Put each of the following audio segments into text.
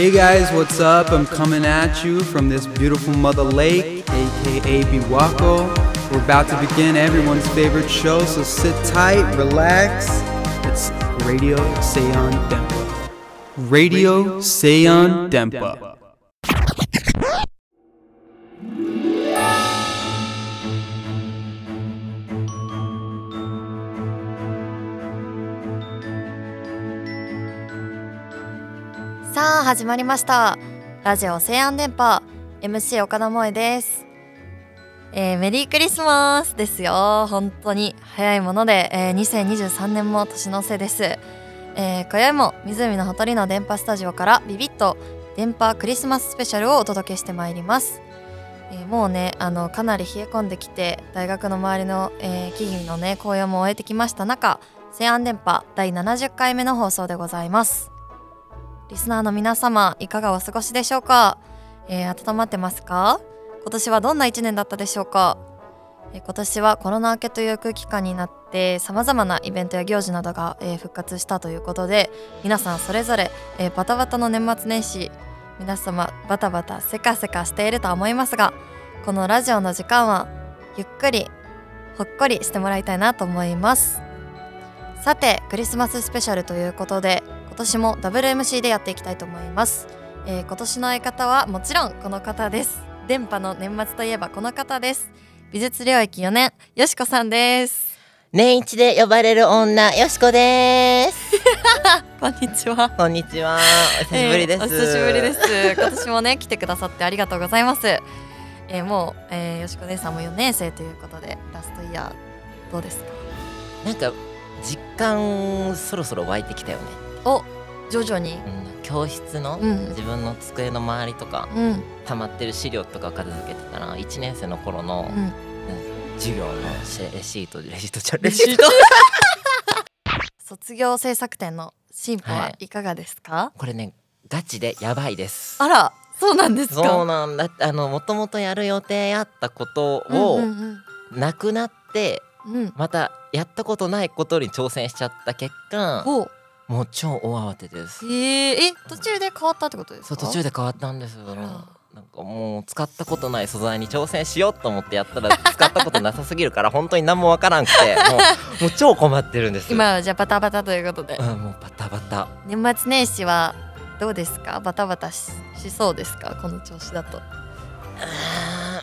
Hey guys, what's up? I'm coming at you from this beautiful mother lake, aka Biwako. We're about to begin everyone's favorite show, so sit tight, relax. It's Radio Seon Dempa. Radio Seon Dempa. 始まりました。ラジオ西安電波 MC 岡田萌です、えーメリークリスマスですよ。本当に早いもので、えー2023年も年の瀬です、えー、今宵も湖のほとりの電波スタジオからビビッと電波クリスマススペシャルをお届けしてまいります、えーもうねあのかなり冷え込んできて大学の周りの、えー木々のね紅葉も終えてきました中西安電波第70回目の放送でございます。リスナーの皆様いかがお過ごしでしょうか、えー温まってますか？今年はどんな一年だったでしょうか、えー今年はコロナ明けという空気感になってさまざまなイベントや行事などが、えー復活したということで皆さんそれぞれ、えーバタバタの年末年始皆様バタバタせかせかしているとは思いますがこのラジオの時間はゆっくりほっこりしてもらいたいなと思います。さてクリスマススペシャルということで今年もダブル MC でやっていきたいと思います、えー今年の相方はもちろんこの方です。電波の年末といえばこの方です。美術領域4年よしこさんです。年一で呼ばれる女よしこです。こんにちは。こんにちは。お久しぶりです、えーお久しぶりです。今年もね来てくださってありがとうございます。えーもう、えーよしこ姉さんも4年生ということでラストイヤーどうですか？なんか実感そろそろ湧いてきたよね、お徐々に。うん、教室のうん。自分の机の周りとかうん。溜まってる資料とか片付けてたら1年生の頃のうん。授業のレシートレシートじゃレシート。卒業制作展の進歩ははい。かがですか、これねガチでやばいです。あらそうなんですか？そうなんだ。あのもともとやる予定あったことをうんうんなくなってうんうん。またやったことないことに挑戦しちゃった結果ほうもう超大慌てです。えー、え途中で変わったってことですか？そう途中で変わったんです。なんかもう使ったことない素材に挑戦しようと思ってやったら使ったことなさすぎるから 本当に何もわからんくて もう超困ってるんです今はじゃあバタバタということで。うんもうバタバタ。年末年始はどうですか？バタバタししそうですか？この調子だと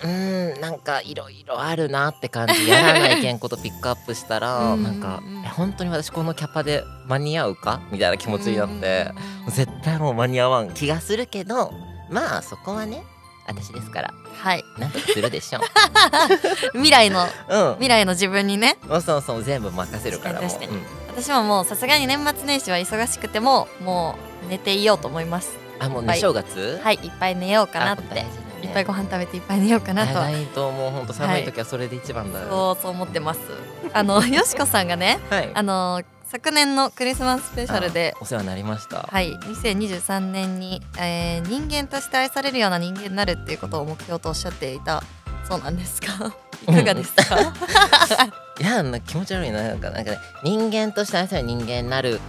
うんなんかいろいろあるなって感じ。やらないけんことピックアップしたらうんなんか本当に私このキャパで間に合うかみたいな気持ちになって絶対もう間に合わん気がするけどまあそこはね私ですからはい。なんとかするでしょ 未来のううん。未来の自分にね。そうそう全部任せるからもう。ん。私ももうさすがに年末年始は忙しくてももう寝ていようと思います。あもうねはい。正月？はいいっぱい寝ようかなっていっぱいご飯食べていっぱい寝ようかなと。ないともう。本当寒い時はそれで一番だよ。そうそう思ってます。あの よしこさんがねはい。あの昨年のクリスマススペシャルであお世話になりました。はい2023年に、えー人間として愛されるような人間になるっていうことを目標とおっしゃっていたそうなんですか。いかがですか、いやな気持ち悪いな。なんかなんかね人間として愛される人間になる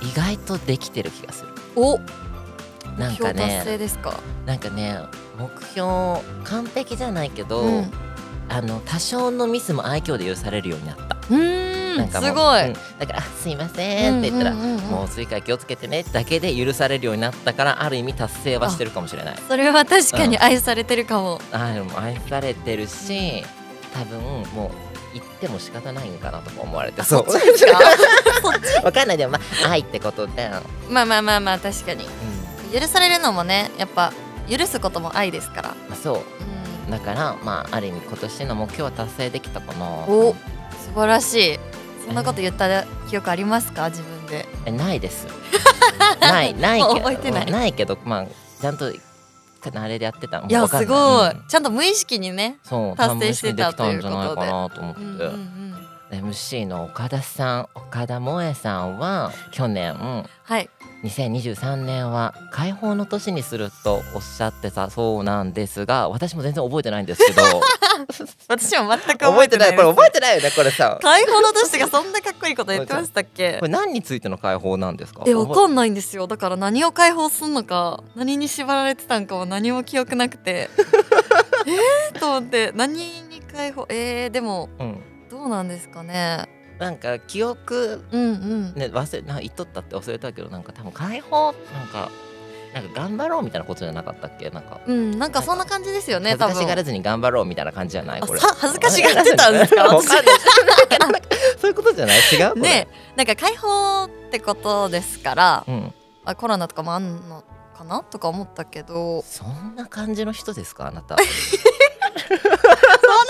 意外とできてる気がする。おなんかねですかなんかね目標完璧じゃないけど、うん。あの多少のミスも愛嬌で許されるようになった。うーなんすごい、うん。だからあ「すいません」って言ったら「うんうんうんうん。もう次から気をつけてね」だけで許されるようになったからある意味達成はしてるかもしれない。それは確かに愛されてるかも、あでも愛されてるし多分もう言っても仕方ないんかなとか思われてそっちですか？わかんない。でもまあ愛ってことで、まあまあまあまあ確かに。うん許されるのもねやっぱ許すことも愛ですから、まあ、そう。うん、だからまあある意味今年の目標は達成できたかなお素晴らしい。そんなこと言った記憶ありますか？自分で。えないです。ないないけど覚えてない。ないけどまあちゃんとあれでやってた。のいやすごい、うん。ちゃんと無意識にねそう達成してた多分無意識にできたんじゃないかなと思って、うんうんうん。で MC の岡田さん岡田萌さんは去年はい2023年は解放の年にするとおっしゃってたそうなんですが私も全然覚えてないんですけど。私も全く覚えてないこれ覚えててないよね。これさ。解放の年がそんなかっこいいこと言ってましたっけ？これ何についての解放なんですか？えわかんないんですよだか？ら何を解放すんのか何に縛られてたんかは何も記憶なくて。えーと思って。何に解放えー、でもうん。どうなんですかねなんか記憶うんうん。ね忘れな言っとったって忘れたけどなんか多分解放なんかなんか頑張ろうみたいなことじゃなかったっけ？なんかうんなんかそんな感じですよね恥ずかしがらずに頑張ろうみたいな感じじゃない？あこれ。さ恥ずかしがってたんですか？そういうことじゃない？違う？ねなんか解放ってことですからうん。あコロナとかもあんのかな？とか思ったけど。そんな感じの人ですか？あなた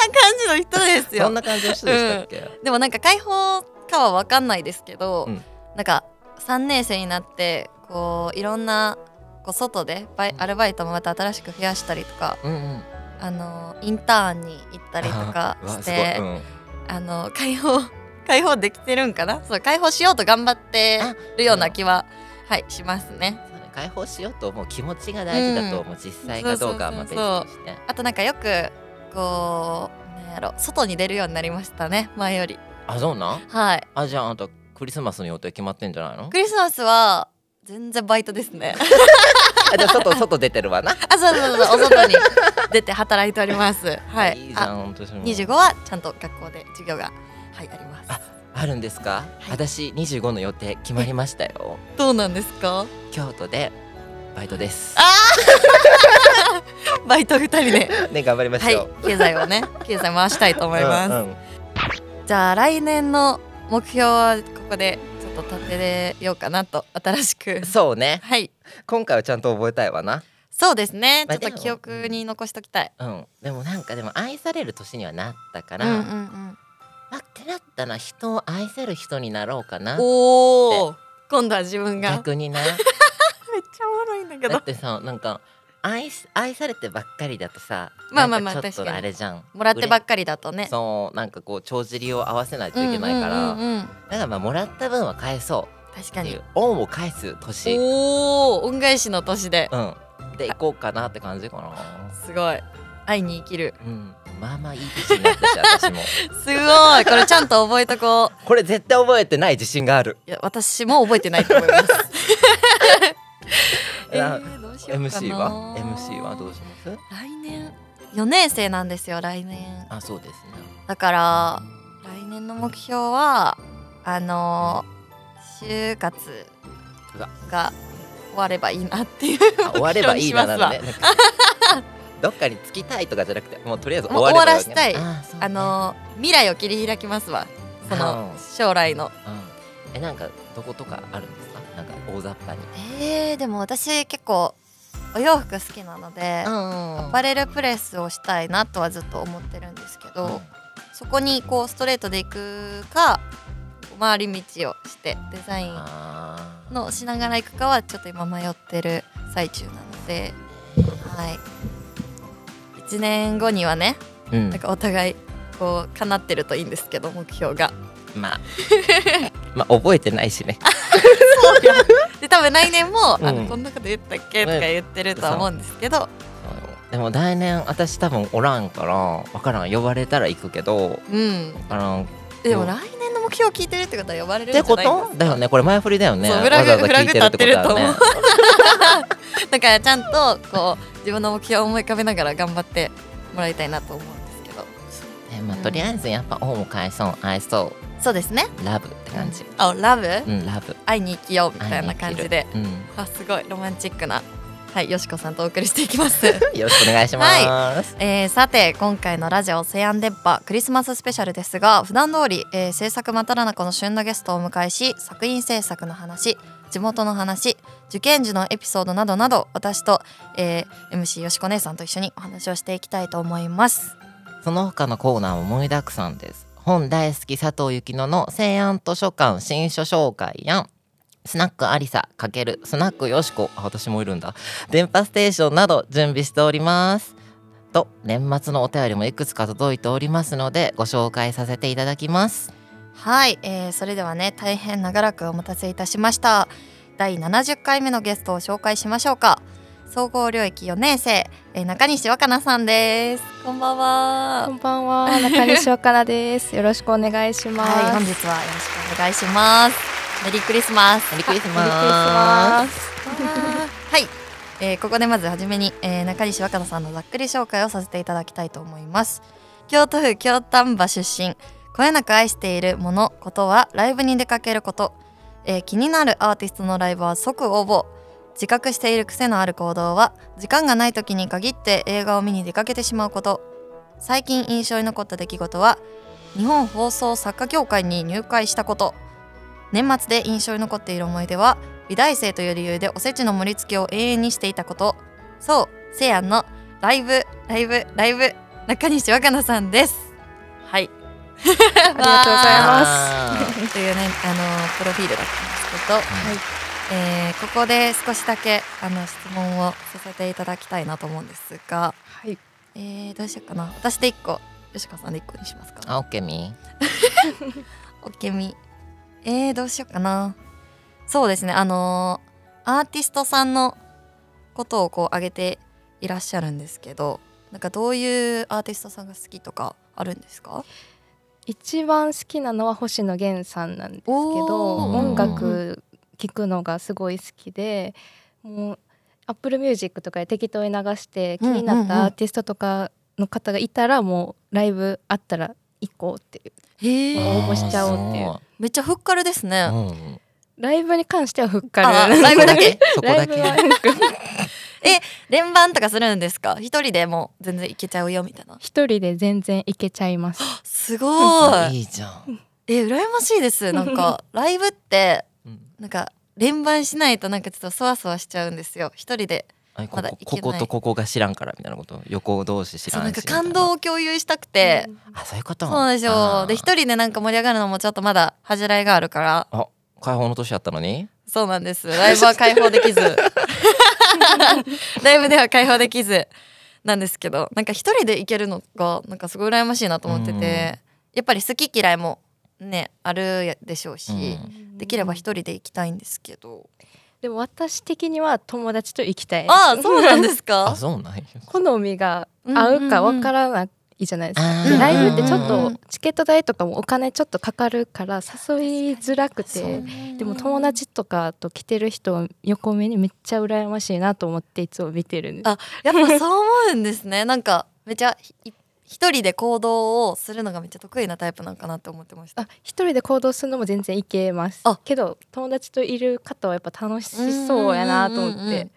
感じの人ですよ。そんな感じの人でしたっけ、でもなんか解放かは分かんないですけど、うん。なんか3年生になってこういろんなこう外でバイアルバイトもまた新しく増やしたりとかうんうん。あのインターンに行ったりとか してうん。あの解放 解放できてるんかな？そう解放しようと頑張ってるような気ははいしますね。解放しようと思う気持ちが大事だと思う、実際かどうかはまあ別そうそうそう。として。あとなんかよくこうなんやろ外に出るようになりましたね前より。あそうなん？はいあじゃああなたクリスマスの予定決まってんじゃないの？クリスマスは全然バイトですね。あじゃあ外外出てるわなあ、そうそうそう、お外に出て働いております。はい。いいじゃあ、ん私も25はちゃんと学校で授業がはいあります。ああるんですか、私25の予定決まりましたよどうなんですか？京都でバイトです バイト二人で、ね頑張りましはいょう、、経済をね、経済回したいと思います。うんうんじゃあ来年の目標はここでちょっと立てようかなと新しく。そうねはい。今回はちゃんと覚えたいわなそうですね。ちょっと記憶に残しときたい。うんでもなんかでも愛される年にはなったから、うんうんうん。あってなったら人を愛せる人になろうかなおお。今度は自分が。逆になちゃおもろいんだけど。だってさなんか愛し愛されてばっかりだとさまあまあまあちょっとあれじゃん。もらってばっかりだとね。そうなんかこう帳尻を合わせないといけないから、うんうんうんうん。だからまあもらった分は返そう。確かに。恩を返す年。おお恩返しの年で。うん。で行こうかなって感じかな。すごい。愛に生きる。うん。まあまあいい年になったし私も。すごい。これちゃんと覚えとこう。これ絶対覚えてない自信がある。いや私も覚えてないと思います えあー、どうしようかな。MC は？MC はどうします？来年。4年生なんですよ来年。あそうですね。だから来年の目標はあの就活が終わればいいなっていうあ終わればいいななのね。どっかに着きたいとかじゃなくてもうとりあえず終わ終わらしたい。あ,、ね。あの未来を切り開きますわ。そのうん。将来の。うん、えなんかどことかあるんですか？なんか大雑把に。えー、でも私結構お洋服好きなので、んアパレルプレスをしたいなとはずっと思ってるんですけど、うん。そこにこうストレートで行くか回り道をしてデザインあのしながら行くかはちょっと今迷ってる最中なので、はい、1年後にはねーうん。なんかお互いこう叶ってるといいんですけど目標が。まあまあ覚えてないしね。で多分来年も、うん。あのこんなこと言ったっけとか言ってるとは思うんですけど、でも来年私多分おらんからわからん呼ばれたら行くけどうん、でも来年の目標を聞いてるってことは呼ばれるんじてこゃないですか？とだよね。これ前振りだよね。そうフラグわざわざ聞いてるってことだよね。フ だからちゃんとこう自分の目標を思い浮かべながら頑張ってもらいたいなと思うんですけど。えまあとりあえずやっぱ恩を返そう。愛そそうですね。うラブって感じ。あラブ、うんラブ。愛に生きようみたいな感じで。う。ん。あすごいロマンチックな。はいよしこさんとお送りしていきます。よろしくお願いします、えーさて今回のラジオ西安電波クリスマススペシャルですが普段通り、えー制作真っ只中の旬なゲストをお迎えし作品制作の話地元の話受験時のエピソードなどなど私と、えー MC よしこ姉さんと一緒にお話をしていきたいと思います。その他のコーナーも盛りだくさんです本大好き佐藤幸乃の西安図書館新書紹介やスナックありさかけるスナックよしこ。私もいるんだ。電波ステーションなど準備しております。と年末のお便りもいくつか届いておりますのでご紹介させていただきます。はい、えー、それではね大変長らくお待たせいたしました。第70回目のゲストを紹介しましょうか。総合領域4年生、えー、中西若菜さんです。こんばんこはんばんは、中西岡菜です。よろしくお願いします。はい本日はよろしくお願いします。メリークリスマス。メリークリスマス。はい、えーここでまずはじめに、えー中西若菜さんのざっくり紹介をさせていただきたいと思います。京都府京丹波出身。こよなく愛しているものことはライブに出かけること、えー気になるアーティストのライブは即応募自覚している癖のある行動は時間がない時に限って映画を見に出かけてしまうこと。最近印象に残った出来事は日本放送作家協会に入会したこと。年末で印象に残っている思い出は美大生という理由でおせちの盛り付けを永遠にしていたこと。そうせやんのライブライブライブ中西若菜さんです。はい。ありがとうございます。す というねあのプロフィールだったんですけど、はいえーここで少しだけあの質問をさせていただきたいなと思うんですが、はい。えーどうしようかな。私で1個吉川さんで1個にしますか。あオッケーみ オッケーみえー、どうしようかな。そうですね。あのーアーティストさんのことをこう挙げていらっしゃるんですけどなんかどういうアーティストさんが好きとかあるんですか？一番好きなのは星野源さんなんですけど、音楽聴くのがすごい好きで、もう Apple Music とかで適当に流して気になったアーティストとかの方がいたらもうライブあったら行こうっていう。へ応募しちゃおうっていう。めっちゃふっかるですね、ううん。ライブに関してはふっかある。ライブだけ？そこだけ？ライブは 連番とかするんですか？一人でもう全然いけちゃうよみたいな。一人で全然行けちゃいます。すごい。いいじゃん、え羨ましいです。なんか ライブってうんなんか連番しないとなんかちょっとそわそわしちゃうんですよ。一人で。まだここことここが知らんからみたいなこと横同士知らんし感動を共有したくて、あそういうこと？そうなんですよ。で一人でなんか盛り上がるのもちょっとまだ恥じらいがあるから。あ解放の年やったのに？そうなんです。ライブは開放できず。ライブでは開放できずなんですけどなんか一人で行けるのがなんかすごい羨ましいなと思ってて。やっぱり好き嫌いもねあるでしょうし、うん。できれば一人で行きたいんですけど。でも私的には友達と行きたい。ああそうなんです あかそうなんや。好みが合うかわからないじゃないですか。ライブってちょっうんとチケット代とかもお金ちょっとかかるから誘いづらくて。でも友達とかと来てる人を横目にめっちゃ羨ましいなと思っていつも見てるんです。あやっぱそう思うんですね。なんかめっちゃひ一人で行動をするのがめっちゃ得意なタイプなんかなって思ってました。あ一人で行動するのも全然いけます。あ。けど友達といる方はやっぱ楽しそうやなと思って、うんうんうんうん。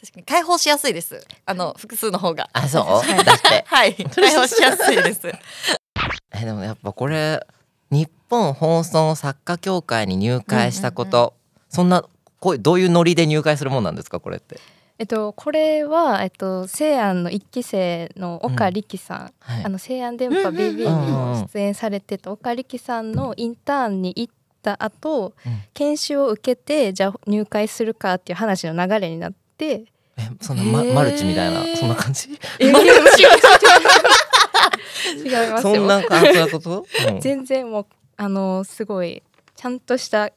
確かに解放しやすいです。あの複数の方が。あそう？だって。はい。解放しやすいです。えでもやっぱこれ日本放送作家協会に入会したこと、そんなこうどういうノリで入会するもんなんですかこれって、えっとこれはえっと西安の一期生の岡力さん、はい。あの西安電波うんうん BB にも出演されてた岡力さんのインターンに行った後、うん。研修を受けてじゃあ入会するかっていう話の流れになって。えそんな、まへー。マルチみたいなそんな感じ？え違う違う違う。違いますよ。そんな感じなこと、うん。全然もうあのすごいちゃんとした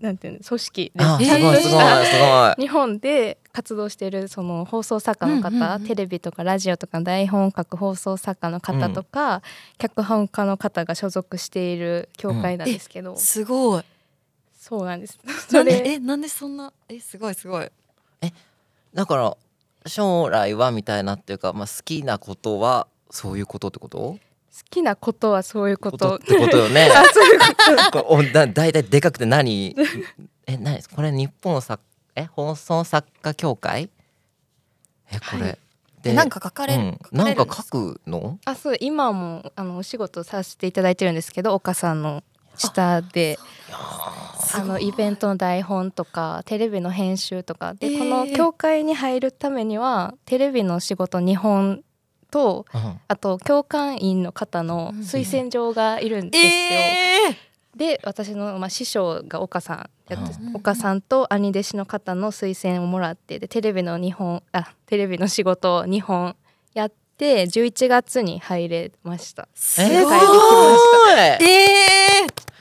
なんていうの組織です。あすごいすごい すごい。日本で活動しているその放送作家の方、うん。うんうんテレビとかラジオとかの台本を書く放送作家の方とか、脚本家の方が所属している協会なんですけど、すごい。そうなんです。なんでそれえなんでそんなえすごいすごい。だから将来はみたいなっていうか、まあ、好きなことはそういうことってこと？好きなことはそういうこと。ってことよね。あそういうこと。これおだだいたいでかくて何？え何？ですこれ日本作え放送作家協会？えこれ、はい。えなんか書かれる、うん、なんか書くの？あそう今もあのお仕事させていただいてるんですけど岡さんの下で。あのイベントの台本とかテレビの編集とか。で、えー。この協会に入るためにはテレビの仕事2本とうん。あと教官員の方の推薦状がいるんですよ。えで私の、まあ、師匠が岡さん岡さんと兄弟子の方の推薦をもらってでテレビの2本あテレビの仕事を2本やって11月に入れました。ー、すごいえ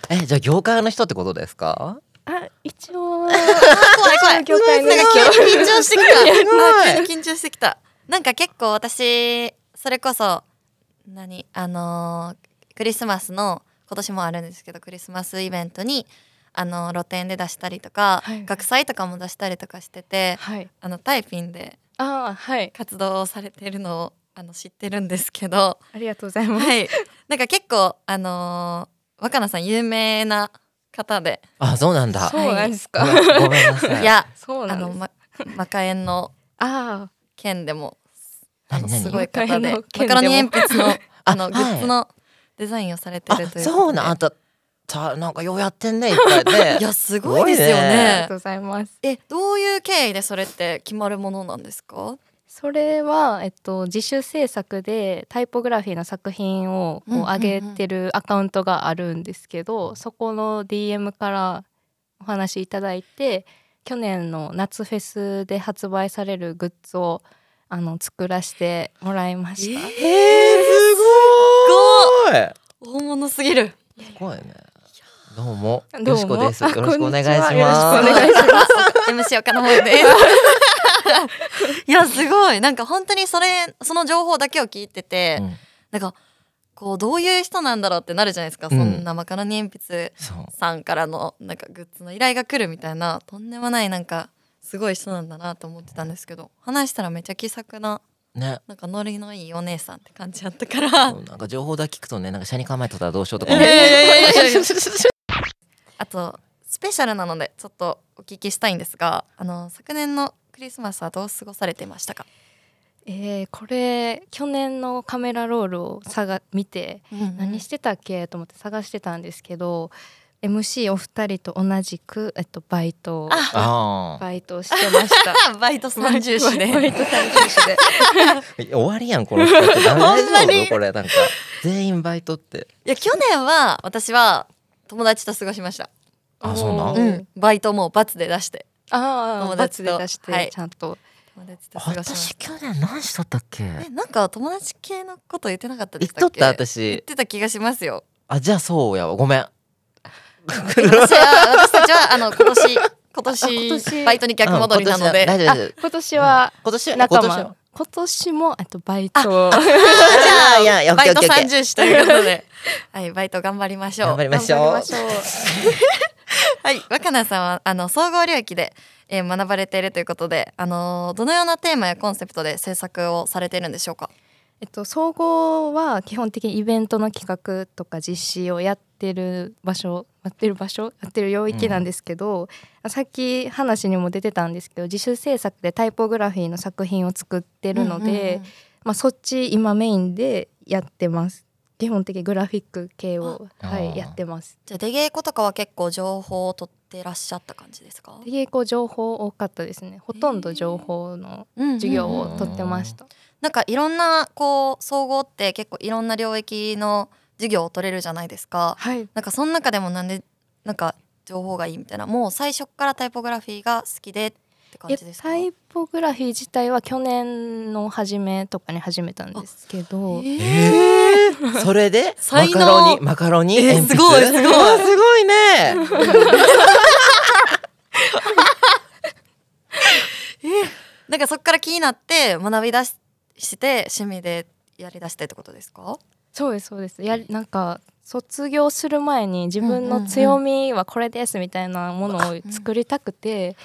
ー。えじゃあ業界の人ってことですか？あ一応 怖い怖い。業界のなんか人緊張してきた。緊張してきたなんか結構私それこそ何あのークリスマスの今年もあるんですけどクリスマスイベントにあの露店で出したりとか、はい学祭とかも出したりとかしててはい。あのタイピンであーはい。活動をされてるのをあの知ってるんですけどありがとうございます、はい。なんか結構あのー若菜さん有名な方で。あそうなんだ。そうなんですか、ごめんごめんなさい。いやそうなんです。あのまマカエンのあ県でもあのすごい方でマカロニ鉛筆の あのあグッズのデザインをされてあるというそうなん。あたたなんかようやってんねいっぱいね いやすごいですよありねがとうございます。えどういう経緯でそれって決まるものなんですか？それは、えっと、自主制作でタイポグラフィーの作品をこう上げてるアカウントがあるんですけど、そこの DM からお話いただいて去年の夏フェスで発売されるグッズをあの作らせてもらいました。えー、すごい！大物すぎる。すごいね。どうも。どうも。よしこです。よあろしくお願いします。よろしくお願いします。MC 岡の方で。すいやすごい。なんか本当にそれその情報だけを聞いてて、うん。なんかこうどういう人なんだろうってなるじゃないですか、うん。そんなマカロニ鉛筆さんからのなんかグッズの依頼が来るみたいなとんでもないなんかすごい人なんだなと思ってたんですけど話したらめっちゃ気さくなね。なんかノリのいいお姉さんって感じやったから。なんか情報だけ聞くとねなんか車に構えとったらどうしようとかあとスペシャルなのでちょっとお聞きしたいんですがあの昨年のクリスマスはどう過ごされてましたか、えーこれ去年のカメラロールを探見て何してたっけと思って探してたんですけど MC お二人と同じく、えっと、バイトバイトをしてました。バイト三重視で。バイト三重視で。ー終わりやんこの人って大丈夫？これなんか。全員バイトって。いや去年は私は友達と過ごしました、あそうなん？うん、バイトも罰で出して。ああ、友バツ達とで出して、はい。ちゃんと。友達と私去年何しとったっけ？たえなんか友達系のこと言ってなかったで言っとっしたっけ？言った私。てた気がしますよ。あじゃあそうやわ。ごめん。私は私たちはあの今年今年バイトに逆戻りなので、うん今年は今年は今年は仲間。今年もあとバイト。じゃあいやいやバイト三重視ということで、はい、バイト頑張りましょう。頑張りましょう。頑張りましょう。はい、若菜さんはあの総合領域で、えー学ばれているということで、あのーどのようなテーマやコンセプトで制作をされているんでしょうか？えっと総合は基本的にイベントの企画とか実施をやってる場所やってる場所やってる領域なんですけど、さっき話にも出てたんですけど自主制作でタイポグラフィーの作品を作ってるので、うんうんうん。まあ、そっち今メインでやってます基本的にグラフィック系を、はい、やってます。じゃあ出稽古とかは結構情報を取ってらっしゃった感じですか？で稽古情報多かったですね。ほとんど情報の授授業を取ってました、なんかいろんなこう総合って結構いろんな領域の授業を取れるじゃないですか。はい。なんかその中でもなんでなんか情報がいいみたいな。もう最初からタイポグラフィーが好きでって感じですか？タイポグラフィー自体は去年の初めとかに始めたんですけど。えーえー、それでマカロニマカロニえーすごいすごい。すごいね。なんかそこから気になって学び出しして趣味でやりだしてってことですか？そうですそうです。やりなんか卒業する前に自分の強みはこれですみたいなものを作りたくて、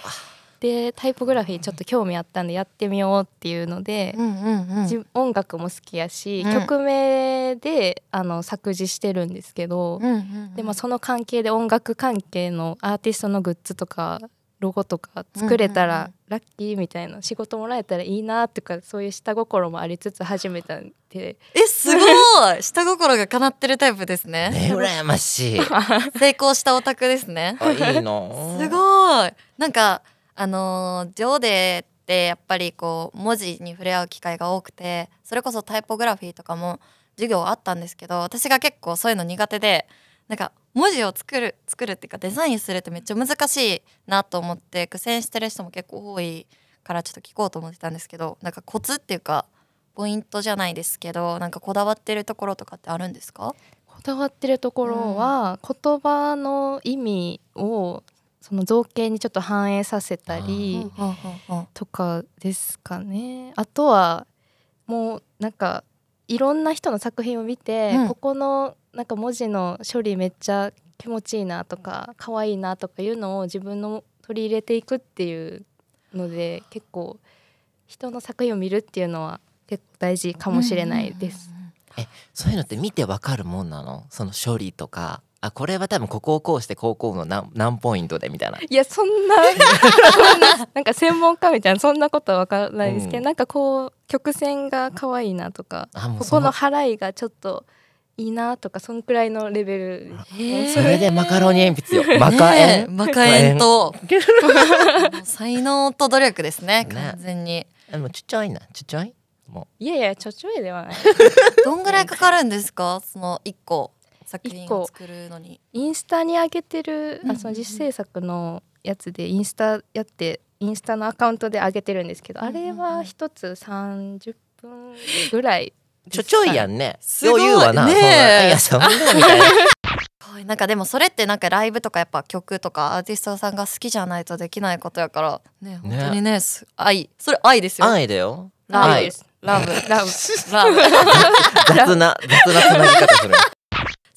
でタイポグラフィーちょっと興味あったんでやってみようっていうので、んうんじ音楽も好きやし、うん。曲名であの作詞してるんですけど、うんうんでまあその関係で音楽関係のアーティストのグッズとかロゴとか作れたうんうんらラッキーみたいな仕事もらえたらいいなとかそういう下心もありつつ始めたんで。えすごい！下心が叶ってるタイプですね。ね羨ましい。成功したオタクですね。あいいの。すごい！なんかあのー上でってやっぱりこう文字に触れ合う機会が多くてそれこそタイポグラフィーとかも授業あったんですけど私が結構そういうの苦手でなんか文字を作る作るっていうかデザインするってめっちゃ難しいなと思って苦戦してる人も結構多いからちょっと聞こうと思ってたんですけどなんかコツっていうかポイントじゃないですけどなんかこだわってるところとかってあるんですか？ここだわってるところは、言葉の意味をその造形にちょっと反映させたりとかですかね。あとはもうなんかいろんな人の作品を見て、うん。ここのなんか文字の処理めっちゃ気持ちいいなとか可愛いなとかいうのを自分の取り入れていくっていうので結構人の作品を見るっていうのは結構大事かもしれないです。そういうのって見てわかるもんなの？その処理とかあこれは多分ここをこうしてこうこうの何何ポイントでみたいな。いやそんなそんななんか専門家みたいなそんなことは分からないですけど、うん。なんかこう曲線が可愛いなとかここの払いがちょっといいなとかそんくらいのレベル。それでマカロニ鉛筆よ。マカエン。ねえマカエン。と才能と努力ですねね。完全に。でもちっちゃいな。ちっちゃい？もいやいやちょちょいではない。どんぐらいかかるんですか？その一個作品一個を作るのに。インスタに上げてるうんうんうん。あその実制作のやつでインスタやってインスタのアカウントで上げてるんですけど、うんうんうん。あれは一つ30分ぐらいちょちょいやんね。すごい。余裕はな。ねえ。そんないやそんなみたいなはい。なんかでもそれってなんかライブとかやっぱ曲とかアーティストさんが好きじゃないとできないことやから。ね本当にねす愛。それ愛ですよ。愛だよ。愛ですラブ。ラブ。ラブ。雑な雑なつなぎ方する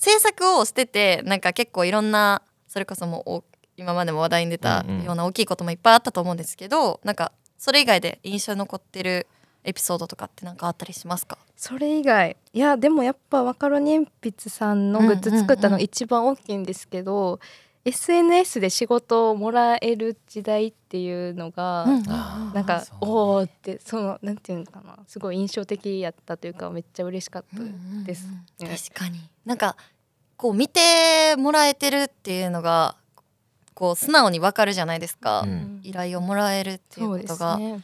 制作をしててなんか結構いろんなそれこそもうお今までも話題に出たうんうん。ような大きいこともいっぱいあったと思うんですけど、なんかそれ以外で印象に残ってるエピソードとかってなんかあったりしますか？それ以外。いやでもやっぱマカロニ鉛筆さんのグッズ作ったのが一番大きいんですけど、SNS で仕事をもらえる時代っていうのが、あーなんかおおってそのなんていうのかな。すごい印象的やったというかめっちゃ嬉しかったです。ね。確かに。なんかこう見てもらえてるっていうのがこう素直にわかるじゃないですか、うん依頼をもらえるっていうことが、ね。い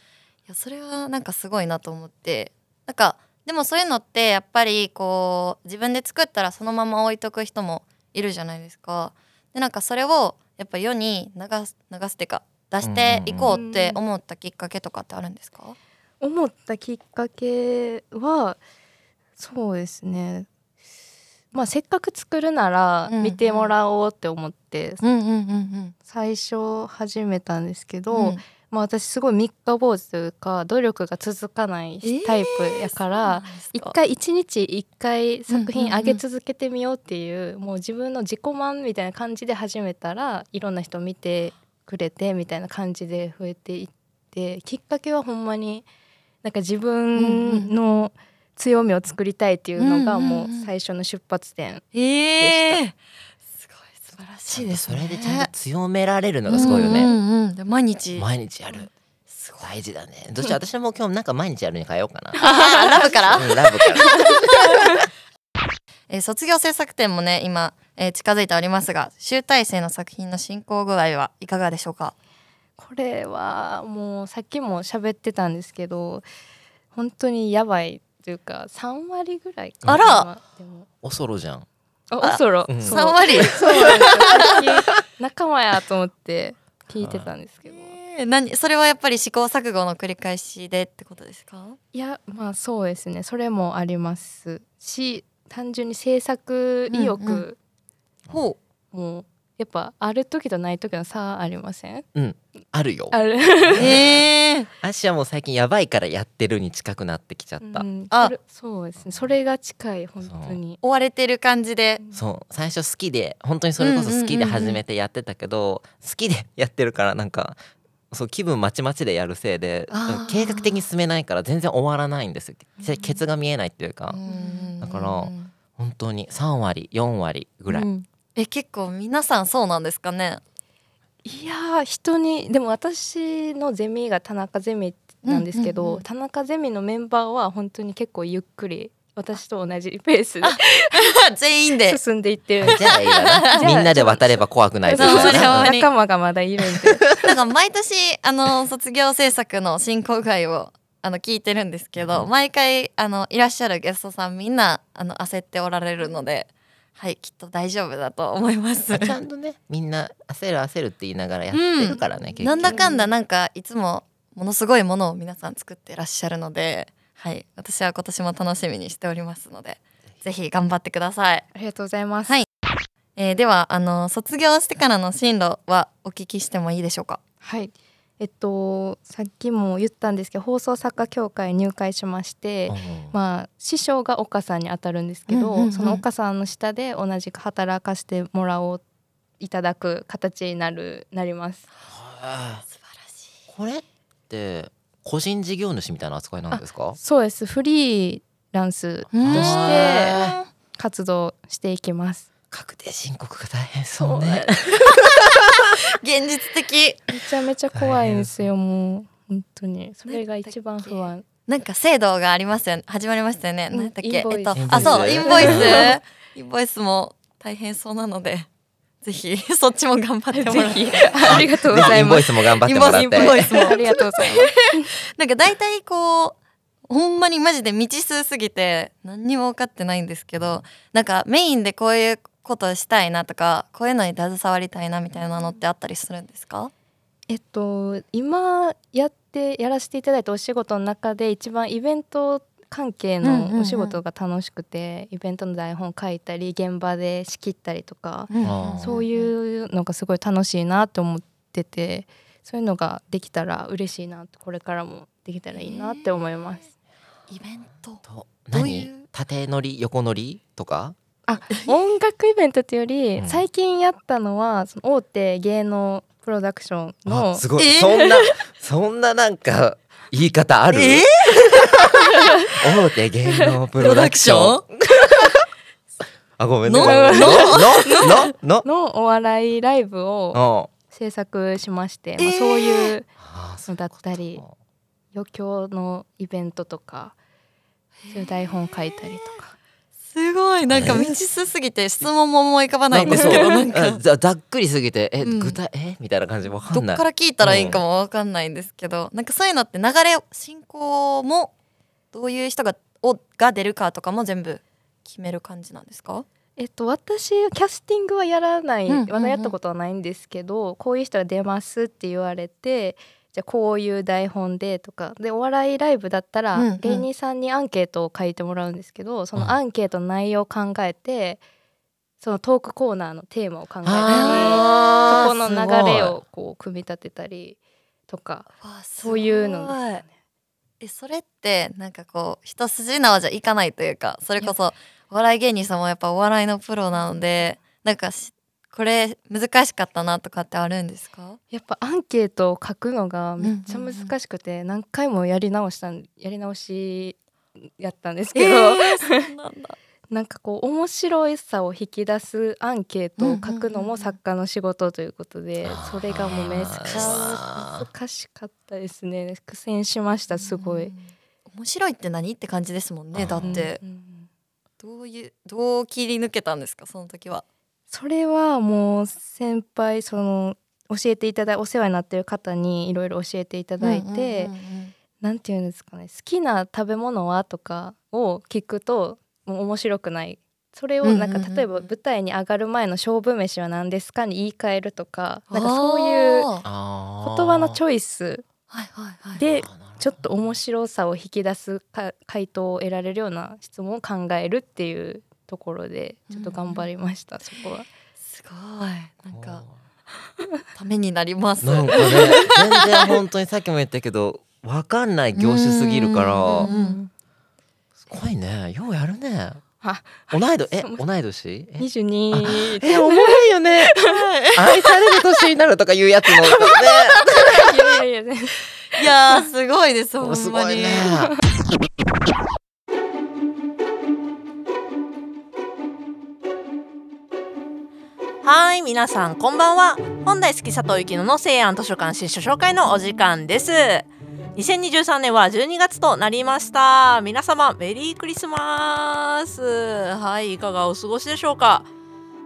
やそれはなんかすごいなと思ってなんかでもそういうのってやっぱりこう自分で作ったらそのまま置いとく人もいるじゃないですか。でなんかそれをやっぱ世に流す流すっていうか出していこうって思ったきっかけとかってあるんですか、思ったきっかけはそうですね。まあせっかく作るならうん見てもらおうって思ってうん、うんうんうん。最初始めたんですけど、うん。まあ私すごい三日坊主というか努力が続かないタイプやから、一回一日一回作品上げ続けてみようっていう,、もう自分の自己満みたいな感じで始めたらいろんな人見てくれてみたいな感じで増えていってきっかけはほんまになんか自分の強みを作りたいっていうのがうんうんうん。もう最初の出発点。ええすごい素晴らしいですそね。れでちゃんと強められるのがすごいよね、うんうんうん。で毎日。毎日やる。大事だね。どうして私も今日なんか毎日やるに変えようかな。あ ラブから、うんラブから。えー卒業制作展もね今、えー近づいておりますが集大成の作品の進行具合はいかがでしょうか？これはもうさっきも喋ってたんですけど本当にやばいというか3割ぐらいあら！でも。おそろじゃん。あおそろ、うん。そう。3割？そう仲間やと思って聞いてたんですけど。えー何それはやっぱり試行錯誤の繰り返しでってことですか？いやまあそうですね。それもありますし単純に制作意欲、うんうやっぱある時とない時の差ありません？あるよ。ある。うえ。ー、足はもう最近やばいからやってるに近くなってきちゃった、うん。あ。そうですね。それが近い本当に。追われてる感じで。そう。最初好きで本当にそれこそ好きで始めてやってたけど、好きでやってるからなんかそう気分まちまちでやるせいで計画的に進めないから全然終わらないんですよ。けケツが見えないっていうか、うんだから本当に3割4割ぐらい、うんえ結構皆さんそうなんですかね？いやー人にでも私のゼミが田中ゼミなんですけど、うんうんうん。田中ゼミのメンバーは本当に結構ゆっくり私と同じペースで 全員で。進んでいってるんで。じゃあいいわな。みんなで渡れば怖くないというそうかなそれは仲間がまだいるんで。なんか毎年あの卒業制作の進行具合をあの聞いてるんですけど、うん。毎回あのいらっしゃるゲストさんみんなあの焦っておられるのではいきっと大丈夫だと思います。ちゃんとねみんな焦る焦るって言いながらやってるからね、結局なんだかんだなんかいつもものすごいものを皆さん作ってらっしゃるので、はい、私は今年も楽しみにしておりますので、ぜひ頑張ってください。ありがとうございます。はいえーではあの卒業してからの進路はお聞きしてもいいでしょうか？はい。えっとさっきも言ったんですけど放送作家協会入会しまして、まあ師匠が岡さんに当たるんですけど、うんうんうんその岡さんの下で同じく働かせてもらおういただく形になるなります。あ素晴らしい。これって個人事業主みたいな扱いなんですか？そうです。フリーランスとうんして活動していきます。確定申告が大変そうね 現実的。めちゃめちゃ怖いんですよ。もう本当にそれが一番不安。なんか制度がありますよね。始まりましたよね。うん何だっけ。えっとあそうインボイス。インボイスも大変そうなので、ぜひ そっちも頑張ってもらって。ありがとうございます。インボイスも頑張ってもらってインボイスもありがとうございます。なんか大体こうほんまにマジで未知数すぎて何にも分かってないんですけどなんかメインでこういうことをしたいなとかこういうのに携わりたいなみたいなのってあったりするんですか？えっと今やってやらせていただいたお仕事の中で一番イベント関係のお仕事が楽しくて、イベントの台本書いたり現場で仕切ったりとか、んそういうのがすごい楽しいなと思っててそういうのができたら嬉しいなこれからもできたらいいなって思います。イベント。とどういう何？縦乗り横乗りとか？あ 音楽イベントっていうより、うん。最近やったのはその大手芸能プロダクションのあすごい、えー。そんなそんななんか言い方ある、え 大手芸能プロダクション？あごめんね。の？ごめんね。の？の？の？の？お笑いライブをの制作しまして、まあ、えーそういうのだったり余興のイベントとかそういう台本書いたりとかすごい。なんか未知数すぎて質問も思い浮かばないんですけどなんかあざざっくりすぎてえ、うん。具体え？みたいな感じわかんない。どっから聞いたらいいかもわかんないんですけど、なんかそういうのって流れ進行もどういう人がをが出るかとかも全部決める感じなんですか？えっと私キャスティングはやらない、うんやったことはないんですけどこういう人が出ますって言われてじゃあこういう台本でとか。でお笑いライブだったら、うんうん。芸人さんにアンケートを書いてもらうんですけどそうん。のアンケートの内容を考えてそのトークコーナーのテーマを考えたりそこの流れをこう組み立てたりとかそういうのですね。えそれってなんかこう一筋縄じゃいかないというかそれこそお笑い芸人さんもやっぱお笑いのプロなのでなんかしこれ難しかったなとかってあるんですか？やっぱアンケートを書くのがめっちゃ難しくて何回もやり直したんやり直しやったんですけど、そうなんだ。なんかこう面白さを引き出すアンケートを書くのも作家の仕事ということで、それがもうめっちゃ難しかったですね。苦戦しましたすごい。うん面白いって何？って感じですもんねだうん。って。うんうん。どういうどう切り抜けたんですかその時は？それはもう先輩その教えていただいお世話になってる方にいろいろ教えていただいて、うんうんうんうん。なんていうんですかね好きな食べ物はとかを聞くともう面白くない。それをなんかうんうんうんうん。例えば舞台に上がる前の勝負飯は何ですかに言い換えるとかなんかそういう言葉のチョイスでちょっと面白さを引き出すか回答を得られるような質問を考えるっていうところでちょっと頑張りました、そこは。すごい。なんかためになります。なんかね全然本当にさっきも言ったけどわかんない業種すぎるかうんらうんすごいね。ようやるね。あ同い年？え同い年？え？22え重いよね。愛される年になるとかいうやつもね。いやいやいやいやーすごいですほんまにはい、皆さんこんばんは。本大好き佐藤幸乃の西安図書館新書紹介のお時間です。2023年は12月となりました。皆様メリークリスマス。はい、いかがお過ごしでしょうか。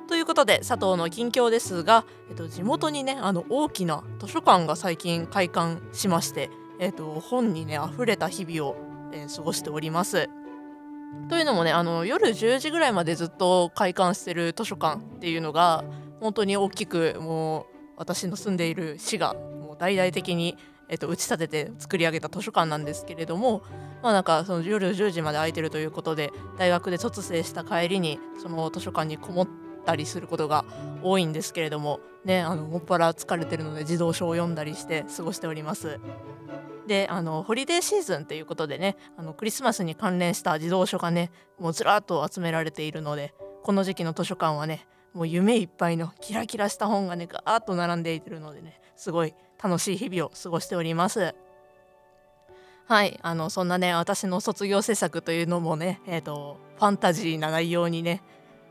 ということで佐藤の近況ですが、えっと、地元にねあの大きな図書館が最近開館しまして、えっと、本にね溢れた日々を、えー過ごしております。というのもねあの夜10時ぐらいまでずっと開館してる図書館っていうのが本当に大きくもう私の住んでいる市がもう大々的に、えっと、打ち立てて作り上げた図書館なんですけれども、まあ、なんかその夜10時まで空いてるということで大学で卒生した帰りにその図書館にこもったりすることが多いんですけれどもねあのもっぱら疲れてるので児童書を読んだりして過ごしております。であのホリデーシーズンということでねあのクリスマスに関連した児童書がねもうずらっと集められているのでこの時期の図書館はねもう夢いっぱいのキラキラした本がねガーッと並んでいるのでねすごい楽しい日々を過ごしております。はいあのそんなね私の卒業制作というのもね、えー、とファンタジーな内容に、ね、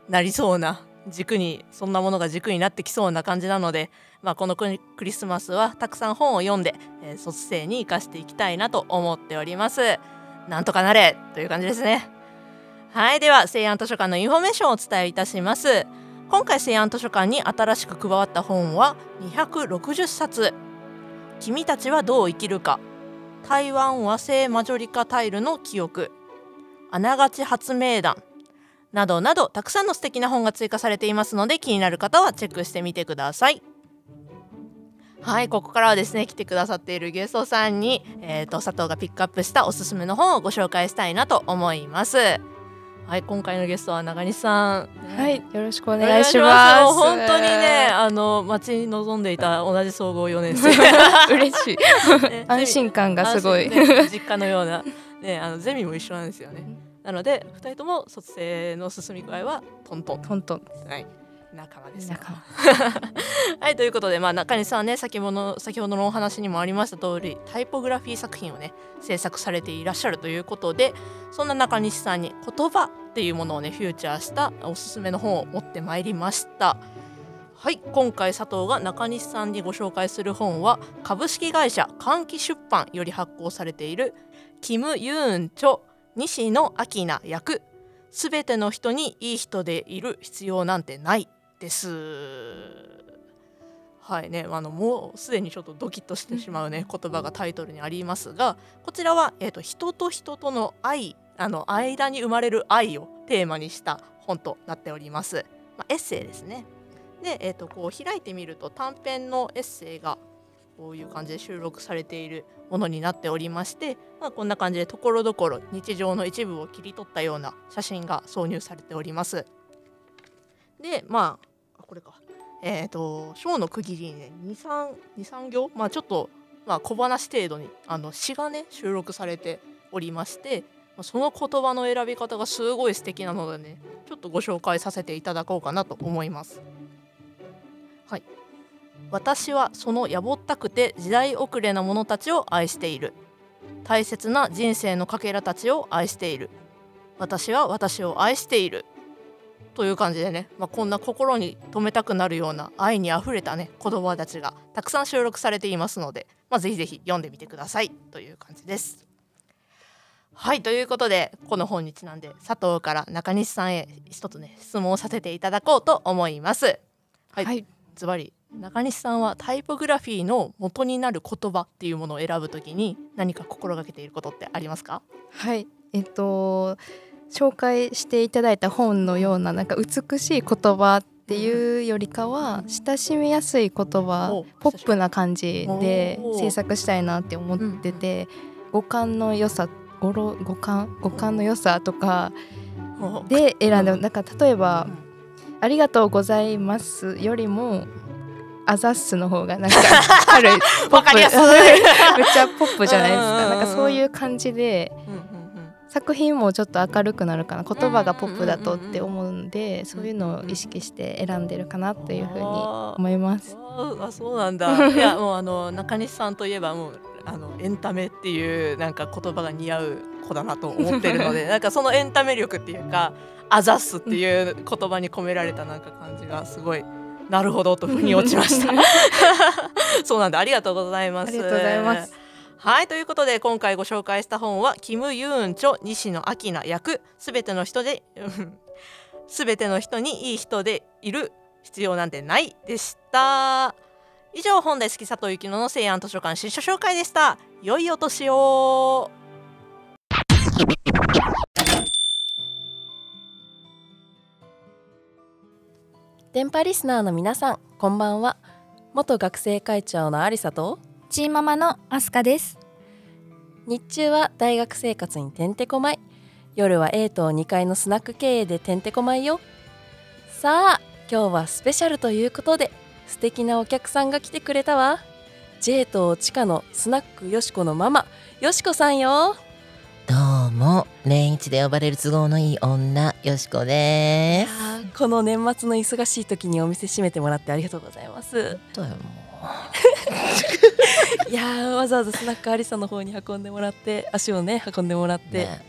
なりそうな軸にそんなものが軸になってきそうな感じなので、まあ、このクリスマスはたくさん本を読んで、えー卒制に生かしていきたいなと思っております。なんとかなれという感じですね。はいでは成安図書館のインフォメーションをお伝えいたします。今回成安図書館に新しく加わった本は260冊「君たちはどう生きるか」「台湾和製マジョリカタイルの記憶」「あながち発明談」などなどたくさんの素敵な本が追加されていますので気になる方はチェックしてみてください。はいここからはですね来てくださっているゲストさんに、えー、と佐藤がピックアップしたおすすめの本をご紹介したいなと思います。はい今回のゲストは長西さん。はい、よろしくおお願いします。本当にね、あの待ち望んでいた同じ総合4年生。嬉しい。ね安心感がすごい。ね実家のような、ね、あのゼミも一緒なんですよね。なので二人とも卒生の進み具合はトントン。トントン。はい。仲間ですよ。仲間。はいということで、まあ、中西さんはね先ほど先ほどのお話にもありました通りタイポグラフィー作品をね制作されていらっしゃるということでそんな中西さんに言葉っていうものをねフューチャーしたおすすめの本を持ってまいりました。はい今回佐藤が中西さんにご紹介する本は株式会社換気出版より発行されているキム・ユーンチョ西野明菜役。すべての人にいい人でいる必要なんてないです。はいね、あのもうすでにちょっとドキッとしてしまうね言葉がタイトルにありますがこちらは、えー、と人と人との愛あの間に生まれる愛をテーマにした本となっております、まあ、エッセイですね。で、えー、とこう開いてみると短編のエッセイがこういう感じで収録されているものになっておりまして、まあ、こんな感じでところどころ日常の一部を切り取ったような写真が挿入されております。でまあこれか。えー、と章の区切りにね23行？まあちょっと、まあ、小話程度にあの詩がね収録されておりましてまその言葉の選び方がすごい素敵なのでねちょっとご紹介させていただこうかなと思います。はい。私はそのやぼったくて時代遅れな者たちを愛している大切な人生のかけらたちを愛している私は私を愛しているという感じでね、まあ、こんな心に留めたくなるような愛にあふれたね言葉たちがたくさん収録されていますので、まあ、ぜひぜひ読んでみてくださいという感じです。はいということでこの本にちなんで佐藤から中西さんへ一つね質問をさせていただこうと思います。はい、はい。ズバリ中西さんはタイポグラフィーの元になる言葉っていうものを選ぶときに何か心がけていることってありますか？はい。えっと紹介していただいた本のようななんか美しい言葉っていうよりかは親しみやすい言葉おポップな感じで制作したいなって思ってて五感の良さ語呂五感五感の良さとかで選んでなんか例えばうん「ありがとうございます」よりも「あざっす」の方がなんか 軽い。ポップ。めっちゃポップじゃないです。うんうんうんかなんかそういう感じでうんうんうん。作品もちょっと明るくなるかな言葉がポップだとって思うんでそういうのを意識して選んでるかなというふうに思います。ああそうなんだ。いやもうあの中西さんといえばもうあのエンタメっていうなんか言葉が似合う子だなと思ってるのでなんかそのエンタメ力っていうか「あざっす」っていう言葉に込められたなんか感じがすごいなるほどと腑に落ちました。そうなんだ。ありがとうございます。ありがとうございます。はいということで今回ご紹介した本はキム・ユーンチョ西野明菜役。すべての人で すべての人にいい人でいる必要なんてないでした。以上本大好き佐藤幸乃の西安図書館新書紹介でした。良いお年を電波リスナーの皆さんこんばんは。元学生会長のありさとチーママのアスカです。日中は大学生活にてんてこまい。夜は A と2階のスナック経営でてんてこまいよ。さあ今日はスペシャルということで素敵なお客さんが来てくれたわ。J と地下のスナックよしこのママよしこさんよ。どうも年一で呼ばれる都合のいい女よしこで この年末の忙しい時にお店閉めてもらってありがとうございます。すどうよも いやーわざわざスナックアリサの方に運んでもらって足をね運んでもらっうて、ね。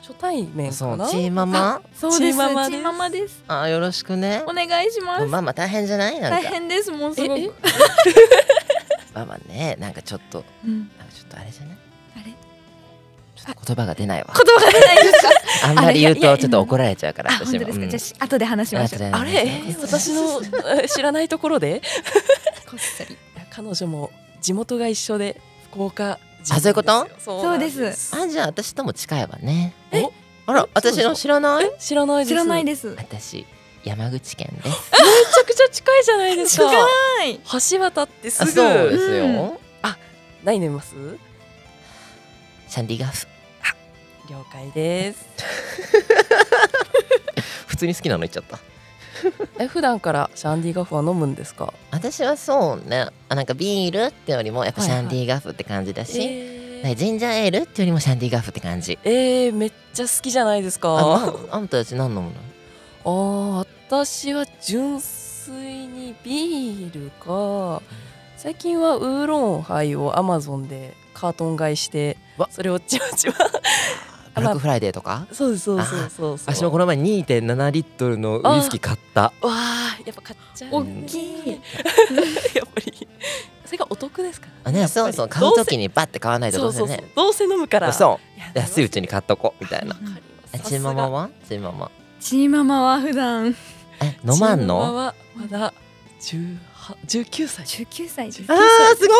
初対面かな？そうチーママ？そうです。チーママです。あよろしくね。お願いします。ママ大変じゃない？なんか。大変です。もうすごえ？えくママねなんかちょっとうん。なんかちょっとあれじゃない？言葉が出ないわ。言葉が出ないですか？あんまり言うとちょっと怒られちゃうからあ本当ですか、うん。じゃあし後で話しましょう。あれ？私のえ知らないところで？こっそり。いや彼女も地元が一緒で福岡人あそういうこと？そうですあじゃあ私とも近いわね。おあら私の知らない？え知らないです。知らないめです。私山口県です。ちゃくちゃ近いじゃないですか。はい。橋渡ってすあぐそうですよ。何飲みます？シャンディガフ了解です。普通に好きなの言っちゃった。え普段からシャンディガフは飲むんですか？私はそうね。あなんかビールってよりもやっぱシャンディガフって感じだし、えなんかジンジャーエールってよりもシャンディガフって感じ。えー、めっちゃ好きじゃないですか。あんたたち何飲むの？あー私は純粋にビールか最近はウーロンハイをアマゾンでカートン買いしてわ。それをちまちまブラックフライデーとか？そうですそうそうそう私もこの前2.7リットルのウイスキー買った。わあやっぱ買っちゃう。大ねきい。やっぱり。それがお得ですから。あねそうそう買う時にバッて買わないとどそううそうそうせねどうせ飲むから。そう。いや安いうちに買っとこうみたいな。わかりますえチーママは？チーママ。チーママは普段。え飲まんチーママのはまだ。18 19歳。19歳です。あーすご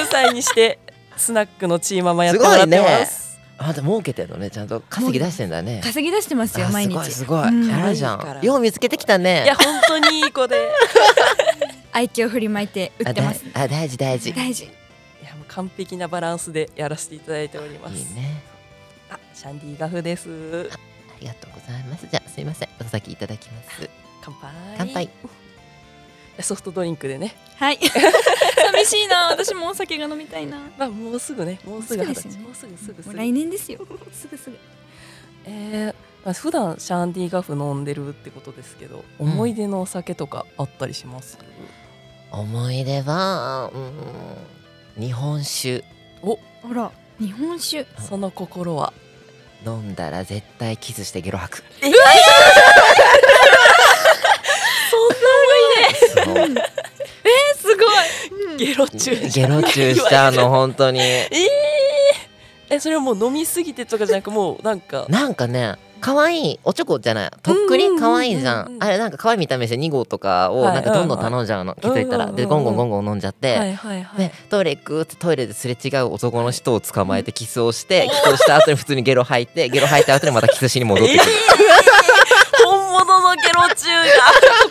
19歳にしてスナックのチーママやってもらってます。いあんた儲けてんのね。ちゃんと稼ぎ出してんだね。稼ぎ出してますよあ毎日すごいすごい。うん。じゃん。よう見つけてきたね。いや本当にいい子で。愛嬌振りまいて売あってます。だあ大事大事。い大事。いやもう完璧なバランスでやらせていただいております。いね。あシャンディガフです。ありがとうございます。じゃあすいません。お先いただきます。乾杯。乾杯ソフトドリンクでね。はい。寂しいな。私もお酒が飲みたいな。まあもうすぐね。もうすぐもうすぐすぐすぐ。もう来年ですよ。すぐすぐ。えーまあ、普段シャンディガフ飲んでるってことですけど、うん。思い出のお酒とかあったりします？思い出はうん日本酒。ほら日本酒。その心は？飲んだら絶対キスしてゲロ吐く。そんな思い出すごい。ゲロ中ゲロチューしちゃうの本当に。えー、えそれはもう飲みすぎてとかじゃなくもうなんか。なんかね可愛いおちょこじゃない。とっくり可愛いじゃうんあれなんか可愛い見た目して2号とかをはい。なんかどんどん頼んじゃうの気づいたら。でゴンゴンゴンゴン飲んじゃってはいはいはい、でトイレ行くってトイレですれ違う男の人を捕まえてキスをしてキスをした後に普通にゲロ吐いてゲロ吐いた後にまたキスしに戻ってくる。本物のゲロ中が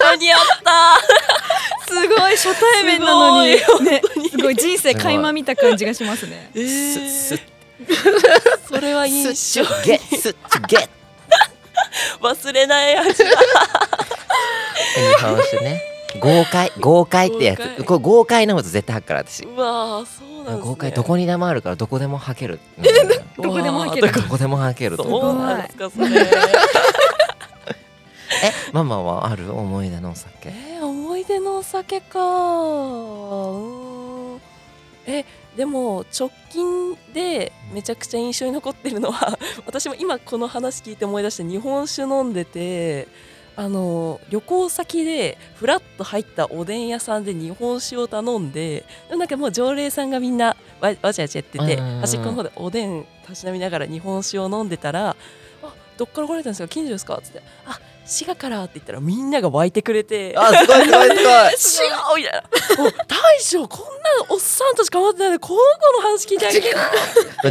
ここにあった。すごい初対面なのに。すごいねすごい人生垣間見た感じがしますね。えー。それは印象ゲッスゲッ忘れない味だ日本酒ね。豪快豪快ってや豪快。つこれ豪快飲むと絶対吐くから私。うわーそうなんですね。豪快。どこにでもあるからどこでも吐ける。どこでも吐ける。どこでも吐けるとそうなんですかそれ えママはある思い出のお酒？えー、思い出のお酒か。うーん。えでも直近でめちゃくちゃ印象に残ってるのは 私も今この話聞いて思い出して日本酒飲んでてあの旅行先でフラッと入ったおでん屋さんで日本酒を頼んでなんかもう常連さんがみんなわわちゃわちゃやってて端っこの方でおでんたしなみながら日本酒を飲んでたら「あどっから来られたんですか？近所ですか?」っつって「あ滋賀から」って言ったらみんなが湧いてくれてあすごいすごいすごい。違うみたいな「お大将こんなおっさんたち構ってないでこの子の話聞いてあげて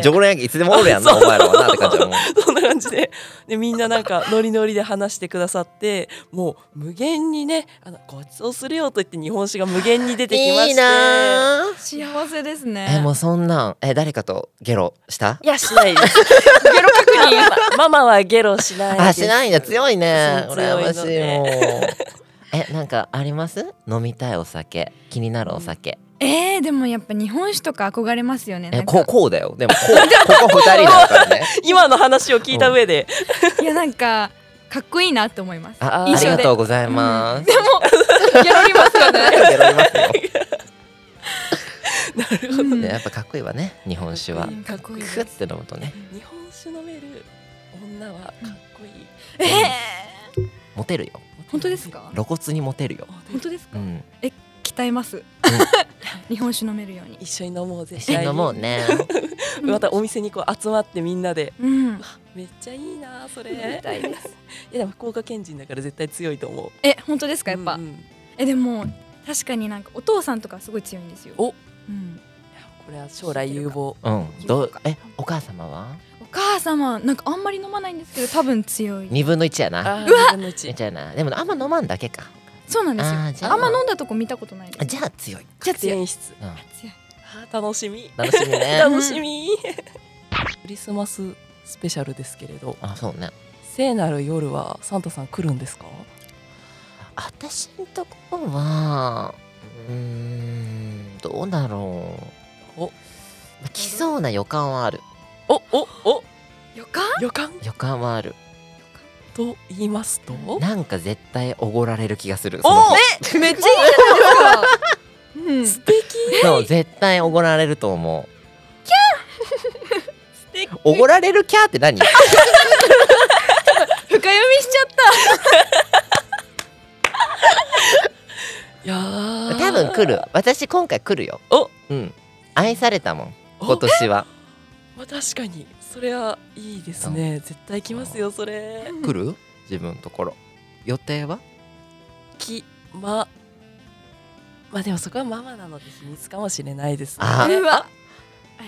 ジョコレンヤンキーいつでもおるやんなお前らはなって感じだもん。そんな感じで。でみんななんかノリノリで話してくださってもう無限にねあのごちそうするよと言って日本酒が無限に出てきまして。いいなー。幸せですね。えもうそんなんえ誰かとゲロした？いやしないです。ゲロ確認。ママはゲロしないあしないんだ。強いね羨まし強いもう。えなんかあります？飲みたいお酒。気になるお酒。えー、でもやっぱ日本酒とか憧れますよね。なえこうこうだよ。でもこう ここ二人だからね。今の話を聞いた上で、いやなんかかっこいいなって思います。あありがとうございます。でも ギャラりますよねゲロいますよ。なるほど。うん。ねやっぱかっこいいわね日本酒は。うんかっこいいクッて飲むとね。日本酒飲める女はかっこいい、えー、モテるよ。本当ですか？露骨にモテるよ。本当ですか、うん。鍛えます、日本酒飲めるように。一緒に飲もうぜ。一緒に飲もうね。またお店にこう集まってみんなで。うん。めっちゃいいなそれ。飲みたいです。いやでも福岡県人だから絶対強いと思う。え本当ですか？やっぱ、うんうん。いえでも確かになんかお父さんとかすごい強いんですよ。お。うん、やこれは将来有望。うん。どう？えお母様は？お母様なんかあんまり飲まないんですけど多分強い。二分の一やな。あー二分の一。じゃあな。でもあんま飲まんだけか。そうなんですよ。あーじゃあ。あんま飲んだとこ見たことないです。じゃあ強い。じゃあ強い。演出うん楽しみ。楽しみね。楽しみ。クリスマススペシャルですけれど。あそうね。聖なる夜はサンタさん来るんですか？私のところはうーんどうだろう。お。まあ来そうな予感はあるおおお。予感？予感？予感はある。と言いますと？なんか絶対おごられる気がするおその日めっちゃいいじゃないですか。うん。素敵。そう絶対おごられると思う。おごられるキャーって何？深読みしちゃった。いやー。多分来る。私今回来るよ。お。うん。愛されたもん。お？今年はまあ確かにそれはいいですね。絶対来ますよそれ。来る？自分のところ。予定は？きままあでもそこはママなので秘密かもしれないですね。あうわ。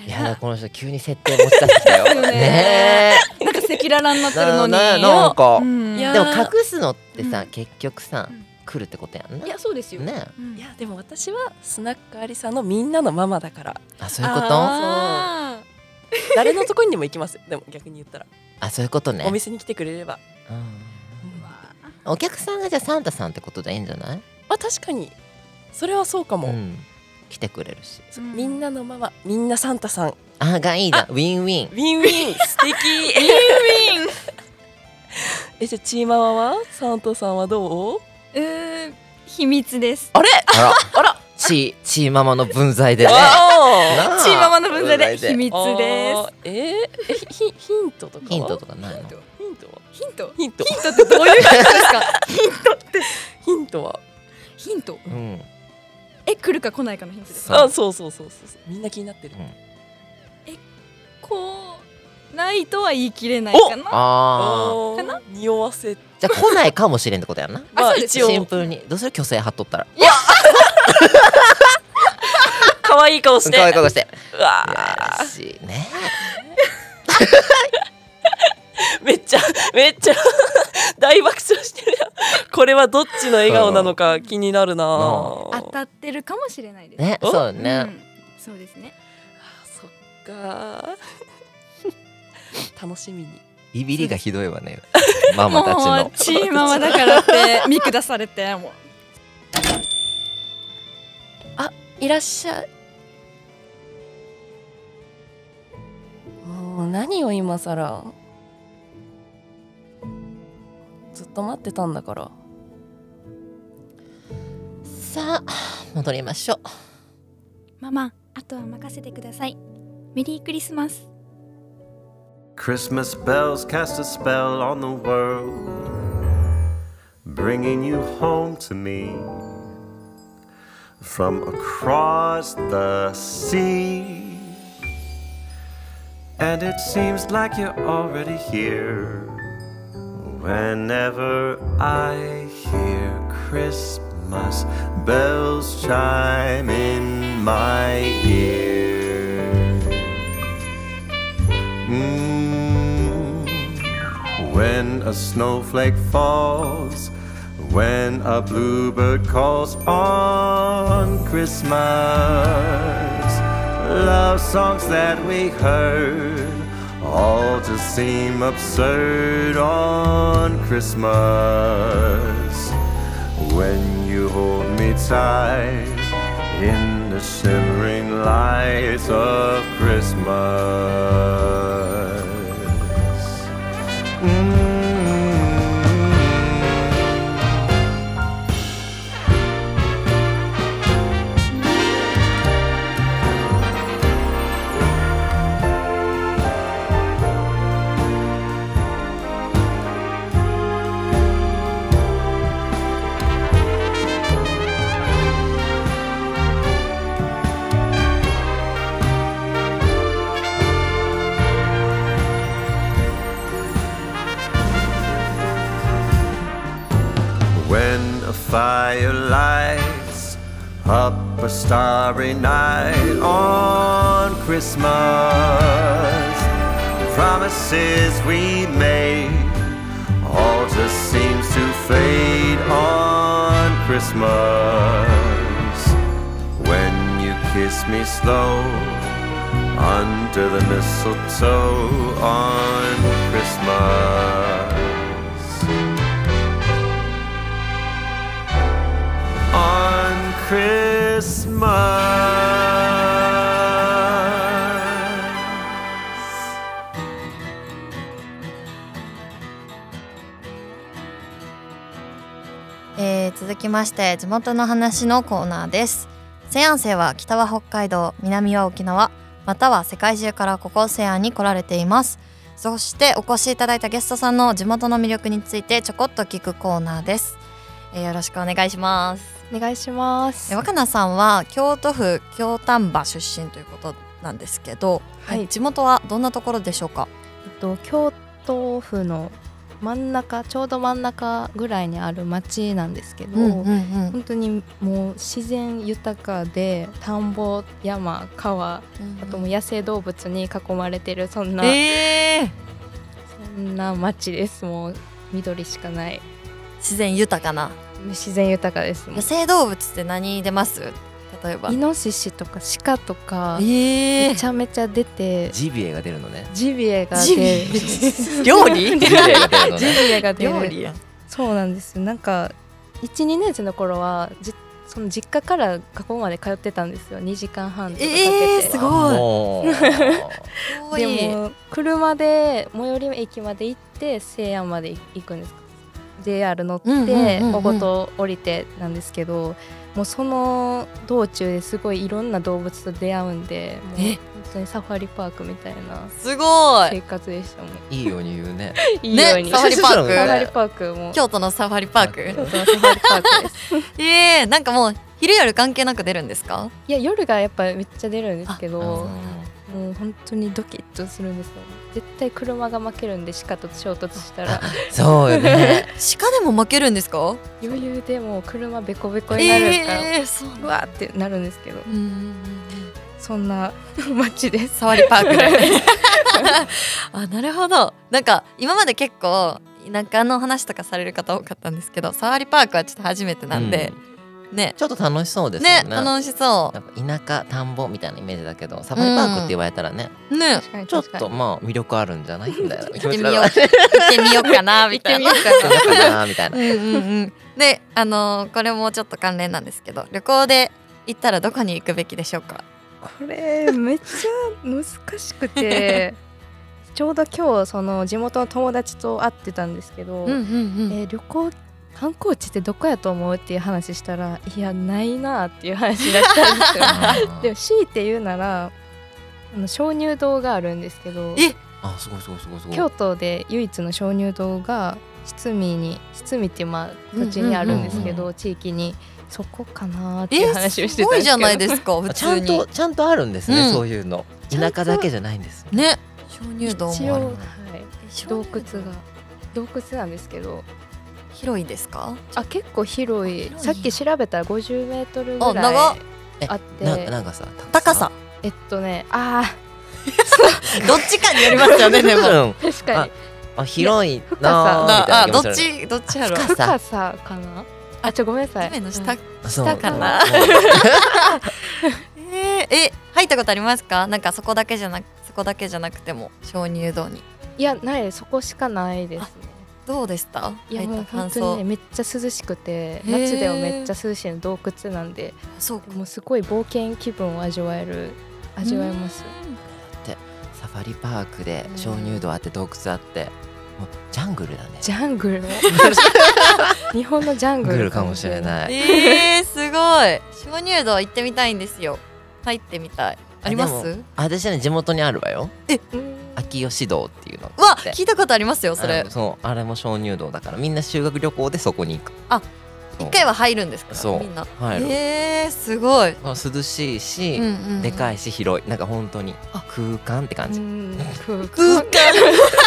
いやこの人急に設定持ち出してきたよ。ですよねねなんか赤裸々になってるえのに。なんか。うん。でも隠すのってさ、うん。結局さ、うん。来るってことやんな。いやそうですよ。ねうん。いやでも私はスナックアリさんのみんなのママだから。あそういうこと？あ 誰のとこにでも行きます。よでも逆に言ったら、あそういうことね。お店に来てくれれば、うん。お客さんがじゃあサンタさんってことでいいんじゃない？まあ確かに。それはそうかも、うん、来てくれるし。そう。みんなのママみんなサンタさん。あがいいな。ウィンウィン。ウィンウィン。素敵。えじゃあチーママは？サンタさんはどう？ーうー秘密です。あれ？あら。あらチーチーママの分際でね。チーママの分際で。秘密おです。えー、えヒヒントとか？はヒントとかないの？ヒントは？ヒント？ヒント。ヒントってどういうことですか？ヒントは？ヒント？うん。え来るか来ないかのヒントですそうあそうそうそうそうそう。みんな気になってる、うん。こうないとは言い切れないかな？あーおーかな？匂わせ。じゃあ来ないかもしれんってことやんな。まあそうです。一応。シンプルに。どうする？虚勢張っとったら可愛い顔して。可愛い顔して。うわしいね。ー めっちゃめっちゃ 大爆笑してるやん。これはどっちの笑顔なのか気になるな当たってるかもしれないです。ねお？そうね、うん。そうですね。そっか 楽しみに。ビビりがひどいわね。ママたちものうチーママだからって見下されてもういらっしゃいもう何を今さらずっと待ってたんだからさあ戻りましょうママあとは任せてくださいメリークリスマス Christmas bells cast a spell on the world, bringing you home to me from across the sea. And it seems like you're already here whenever I hear Christmas bells chime in my ear. Mm. When a snowflake falls, when a bluebird calls on Christmas, love songs that we heard all just seem absurd on Christmas. When you hold me tight in the shimmering lights of Christmas. Up a starry night on Christmas, promises we made all just seems to fade on Christmas. When you kiss me slow under the mistletoe on Christmas. on Christmas. えー続きまして地元の話のコーナーです。西安生は北は北海道南は沖縄または世界中からここ西安に来られています。そしてお越しいただいたゲストさんの地元の魅力についてちょこっと聞くコーナーです、えーよろしくお願いします。お願いします。え若菜さんは京都府京丹波出身ということなんですけど、はい。地元はどんなところでしょうか？えっと京都府の真ん中ちょうど真ん中ぐらいにある町なんですけど、うんうん本当にもう自然豊かで田んぼ山川あともう野生動物に囲まれてるそんな、えー。そんな町です。もう緑しかない自然豊かな。自然豊かです野生動物って何出ます？例えば。イノシシとか鹿とかえめちゃめちゃ出てジビエが出るのね。ジビエがジ出ビる 料理？ジビエが出るね。そうなんですよ。なんか12年生の頃はじその実家から学校まで通ってたんですよ。2時間半とかかけて、えー、すごい。もう。多い。でも車で最寄り駅まで行って西安まで行くんです JR 乗って小言降りてなんですけどもうその道中ですごいいろんな動物と出会うんでもうえ本当にサファリパークみたいなすごい。生活でしたもん。いいように言うね。いいように、ねサファリパーク。サファリパークも。京都のサファリパーク。京都のサファリパークです。えー、なんかもう昼夜関係なく出るんですか？いや夜がやっぱめっちゃ出るんですけあどもう本当にドキッとするんですよ絶対車が負けるんで鹿と衝突したら。そうよね。鹿でも負けるんですか？余裕でもう車ベコベコになるか。ら、えー、そううわーってなるんですけど。うんうんうんそんな街です。サファリパークで。あなるほど。なんか今まで結構田舎の話とかされる方多かったんですけどサファリパークはちょっと初めてなんで、ね。ちょっと楽しそうですよね。ね楽しそなんか田舎田んぼみたいなイメージだけどサファリパークって言われたらね、うね。確かにちょっとまあ魅力あるんじゃない？みたいな行ってみよう。行ってみようかなみたいな。行ってみようかなかなみたいな。うんうんうん。であのーこれもちょっと関連なんですけど旅行で行ったらどこに行くべきでしょうか？これめっちゃ難しくて ちょうど今日その地元の友達と会ってたんですけど、うんうん。えー旅行観光地ってどこやと思うっていう話したらいやないなっていう話になったんですよ。でも強いて言うならあの鍾乳洞があるんですけどえあすごいすごいすごいすごい。京都で唯一の鍾乳洞が堤に堤っていうまあ土地にあるんですけど、うん地域に。そこかなっていうえ話をしてたんですけど。ないですか普ちゃん通にとちゃんとあるんですね、うん。そういうの。ちゃんと田舎だけじゃないんですね。鍾乳洞一応、はいもある、洞窟が洞窟なんですけど広いですか？あ結構広い。広いさっき調べたら50メートルあぐらいあっ。て。ななんかさ？高さ。えっとねあ どっちかによりますよねでも。確かに。あ広い深なあどっちちどっちやろ深さ深さかな？あちょごめんなさい。目の下？うん。下かな？えー、え入ったことありますか？なんかそこだけじゃなくそこだけじゃなくても鍾乳洞に。いやないですそこしかないですねどうでした？いやもう入った感本当に想、ねめっちゃ涼しくて夏でもめっちゃ涼しいの洞窟なんでそうか。もうすごい冒険気分を味わえる味わえます。サファリパークで鍾乳洞あって洞窟あってもうジャングルだね。ジャングル？日本のジャングルかもしれない。えー、すごい。鍾乳洞行ってみたいんですよ。入ってみたい。ありまです私はね地元にあるわよ。うん秋吉洞っていうのうわって。聞いたことありますよそれ。そうあれも鍾乳洞だからみんな修学旅行でそこに行く。あ一回は入るんですか？そう。みんな。入る。えー、すごい、まあ涼しいし、うんうんうん。でかいし広い。なんか本当にあ。空間って感じ、うん空空間。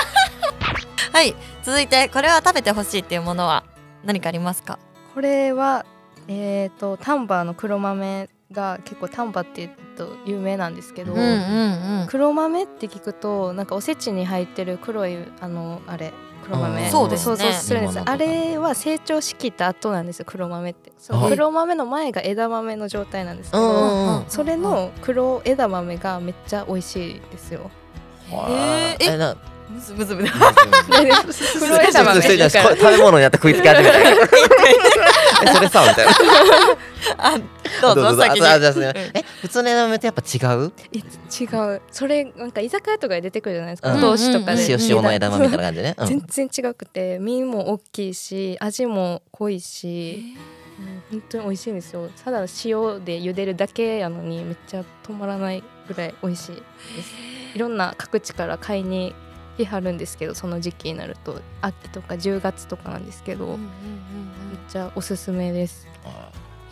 はい続いてこれは食べてほしいっていうものは何かありますか？これはえっ、と丹波の黒豆が結構丹波ってと有名なんですけど、ん黒豆って聞くとなんかおせちに入ってる黒いあのあれ黒豆。うんそうですね。想像するんです。あれは成長しきった後なんですよ黒豆って。そのはい。黒豆の前が枝豆の状態なんですけど、うんうんうん。それの黒枝豆がめっちゃ美味しいですよ。えー、ええなむずむずむず黒枝豆それじゃ食べ物になって食いつき始めたえそれさみたいな。え普通の枝豆ってやっぱ違う？え違う。それなんか居酒屋とかで出てくるじゃないですか、うん。お通しとかで、塩塩の枝豆みたいな感じね、うん。全然違くて身も大きいし味も濃いし、うん本当に美味しいんですよ。ただ塩で茹でるだけやのにめっちゃ止まらないぐらい美味しいです。いろんな各地から買いに来はるんですけどその時期になると秋とか10月とかなんですけど、めっちゃおすすめです。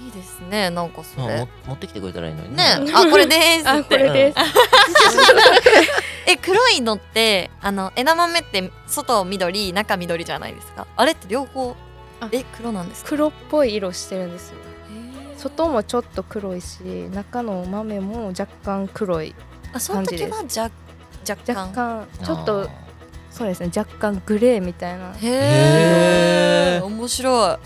いいですねなんかそまあれも持ってきてくれたらいいのにね。あこれですあって。これです、え黒いのってあの枝豆って外緑中緑じゃないですか？あれって両方？あえ黒なんですか？黒っぽい色してるんですよ。外もちょっと黒いし中の豆も若干黒いあその時は若若干。若干。ちょっとそうですね若干グレーみたいな。へえ面白い。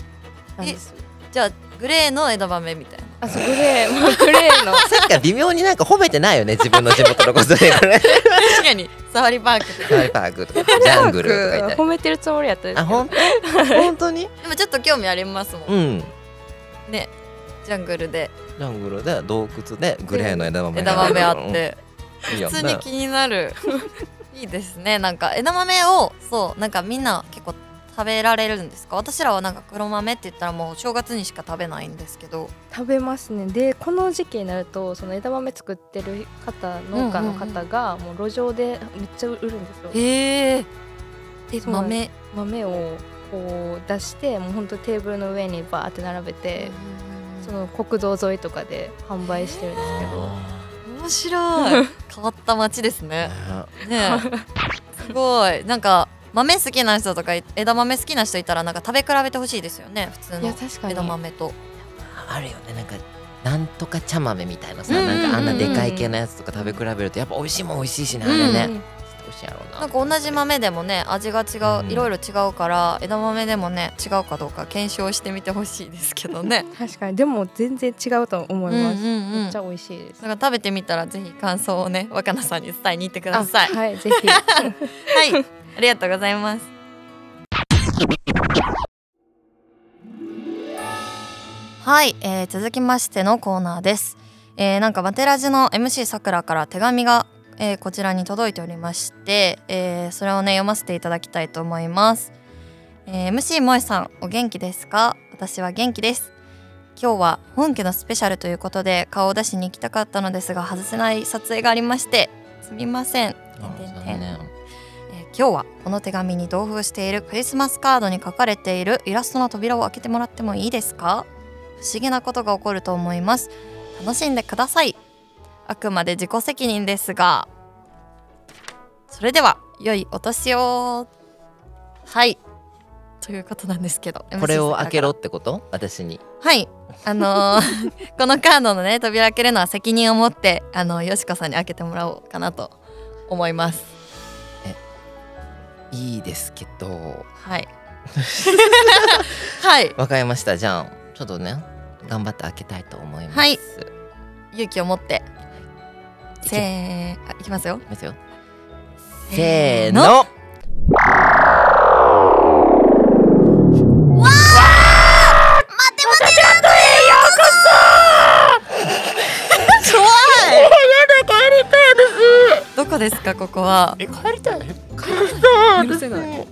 なんです。じゃあグレーの枝豆みたいな。あそうグレーもうグレーの。さっきから微妙になんか褒めてないよね自分の地元のことでこれ確かに。サファリパーク。でサファリパークとかジャングルとか言って。褒めてるつもりやったんですけど。あ本当？本当にでもちょっと興味ありますもん、うん。ねジャングルで。ジャングルで洞窟でグレーの枝豆枝豆あって普通に気になる。いいですね。なんか枝豆をそうなんかみんな結構食べられるんですか？私らはなんか黒豆って言ったらもう正月にしか食べないんですけど。食べますね。でこの時期になるとその枝豆作ってる方農家の方がもう路上でめっちゃ売るんですよ。へええそう豆？豆をこう出してもうほんとテーブルの上にバーって並べてその国道沿いとかで販売してるんですけど面白い。変わった街ですね。ね。え。すごい。なんか豆好きな人とか枝豆好きな人いたらなんか食べ比べてほしいですよね。普通の枝豆と。あるよね。なんかなんとか茶豆みたいなさ、うんうんうんうんなんかあんなでかい系のやつとか食べ比べるとやっぱ美味しいもん美味しいしねあれね、うん美味しいやろうななんか同じ豆でもね味が違う、うん。いろいろ違うから枝豆でもね違うかどうか検証してみてほしいですけどね。確かに。でも全然違うと思います、うんうんうん。めっちゃ美味しいです。だから食べてみたらぜひ感想をね若菜さんに伝えに行ってください。あはいぜひ。はいありがとうございます。はい、えー続きましてのコーナーです、えーなんかマテラジの MC さくらから手紙が、えーこちらに届いておりまして、えーそれをね読ませていただきたいと思います、えー MC 萌さんお元気ですか？私は元気です。今日は本家のスペシャルということで顔を出しに行きたかったのですが外せない撮影がありましてすみません。今日はこの手紙に同封しているクリスマスカードに書かれているイラストの扉を開けてもらってもいいですか？不思議なことが起こると思います。楽しんでくださいあくまで自己責任ですがそれでは良いお年を。はい。ということなんですけどこれを開けろってこと？私に。はい。あのー このカードのね扉開けるのは責任を持ってあのよしこさんに開けてもらおうかなと思います。いいですけど。はい。はい。わかりました。じゃあちょっとね頑張って開けたいと思います。はいい。勇気を持ってせーあいきますよ。きますよ。せせーーののどこですかここは？え帰りたい。許せない。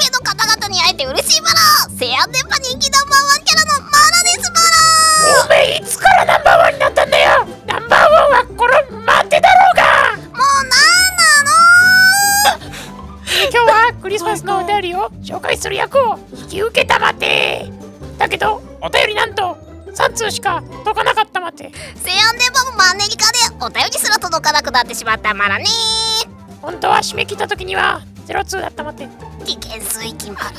けど方々に会えて嬉しいバラ。セアン電波人気ナンバーワンキャラのマラですバおめえいつかクリスマスのお便りを紹介する役を引き受けたまて。だけどお便りなんと3通しか届かなかったまて。セアン電波もマンネリ化でお便りすら届かなくなってしまったマラね。本当は締め切った時には0通だったまて。危険水域マラ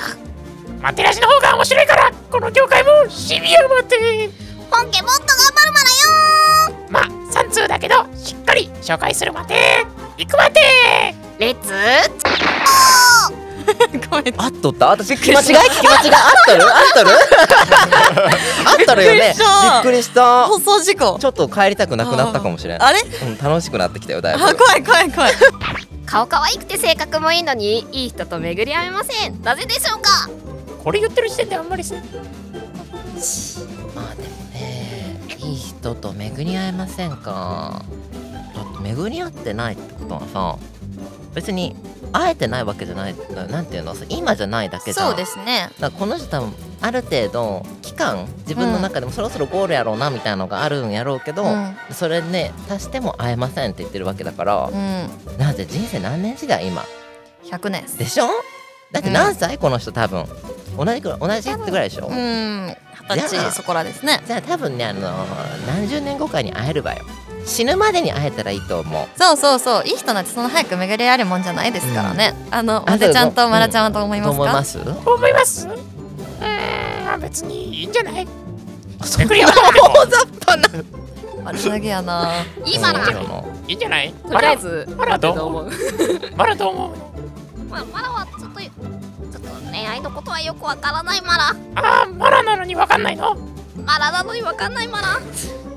マテラジの方が面白いからこの業界もシビアまて本家もっと頑張るマラよまあ3通だけどしっかり紹介するまて行くまてレッツ。ごめん。あっとった？私間違い聞き間違いあっとる？あっとる？あっとるよね。びっくりした。びっくりした。放送事故。ちょっと帰りたくなくなったかもしれん。あれ？うん、楽しくなってきたよだいぶ。あ怖い怖い怖い。顔可愛くて性格もいいのにいい人と巡り合えません。なぜでしょうか？これ言ってる時点であんまりせまあでもねいい人と巡り合えませんか？だって巡り合ってないってことはさ別に会えてないわけじゃないなんていうの今じゃないだけじゃん。そうですね。だこの人多分ある程度期間自分の中でもそろそろゴールやろうなみたいなのがあるんやろうけど、うん。それね足しても会えませんって言ってるわけだからう、ん。なんで人生何年時代今？100年。でしょ？だって何歳、この人多分。同じく同じぐらいでしょ、うん二十じゃあ歳そこらですね。じゃあ多分ねあの何十年後かに会えるわよ。死ぬまでに会えたらいいと思う。そうそうそう。いい人なんてそんな早く巡り合えるもんじゃないですからね、あのあまてちゃんとまらちゃんはどう思いますか、どう思います思います。うーんまあ別にいいんじゃない？そ巡 り合わな大雑把なあれだけやな。今ないいんじゃない？とりあえずマラどう思う。マラどう思う。まマラはちょっとちょっと恋愛のことはよくわからないマラ。あーマラなのにわかんないの？マラなのにわかんないマラ。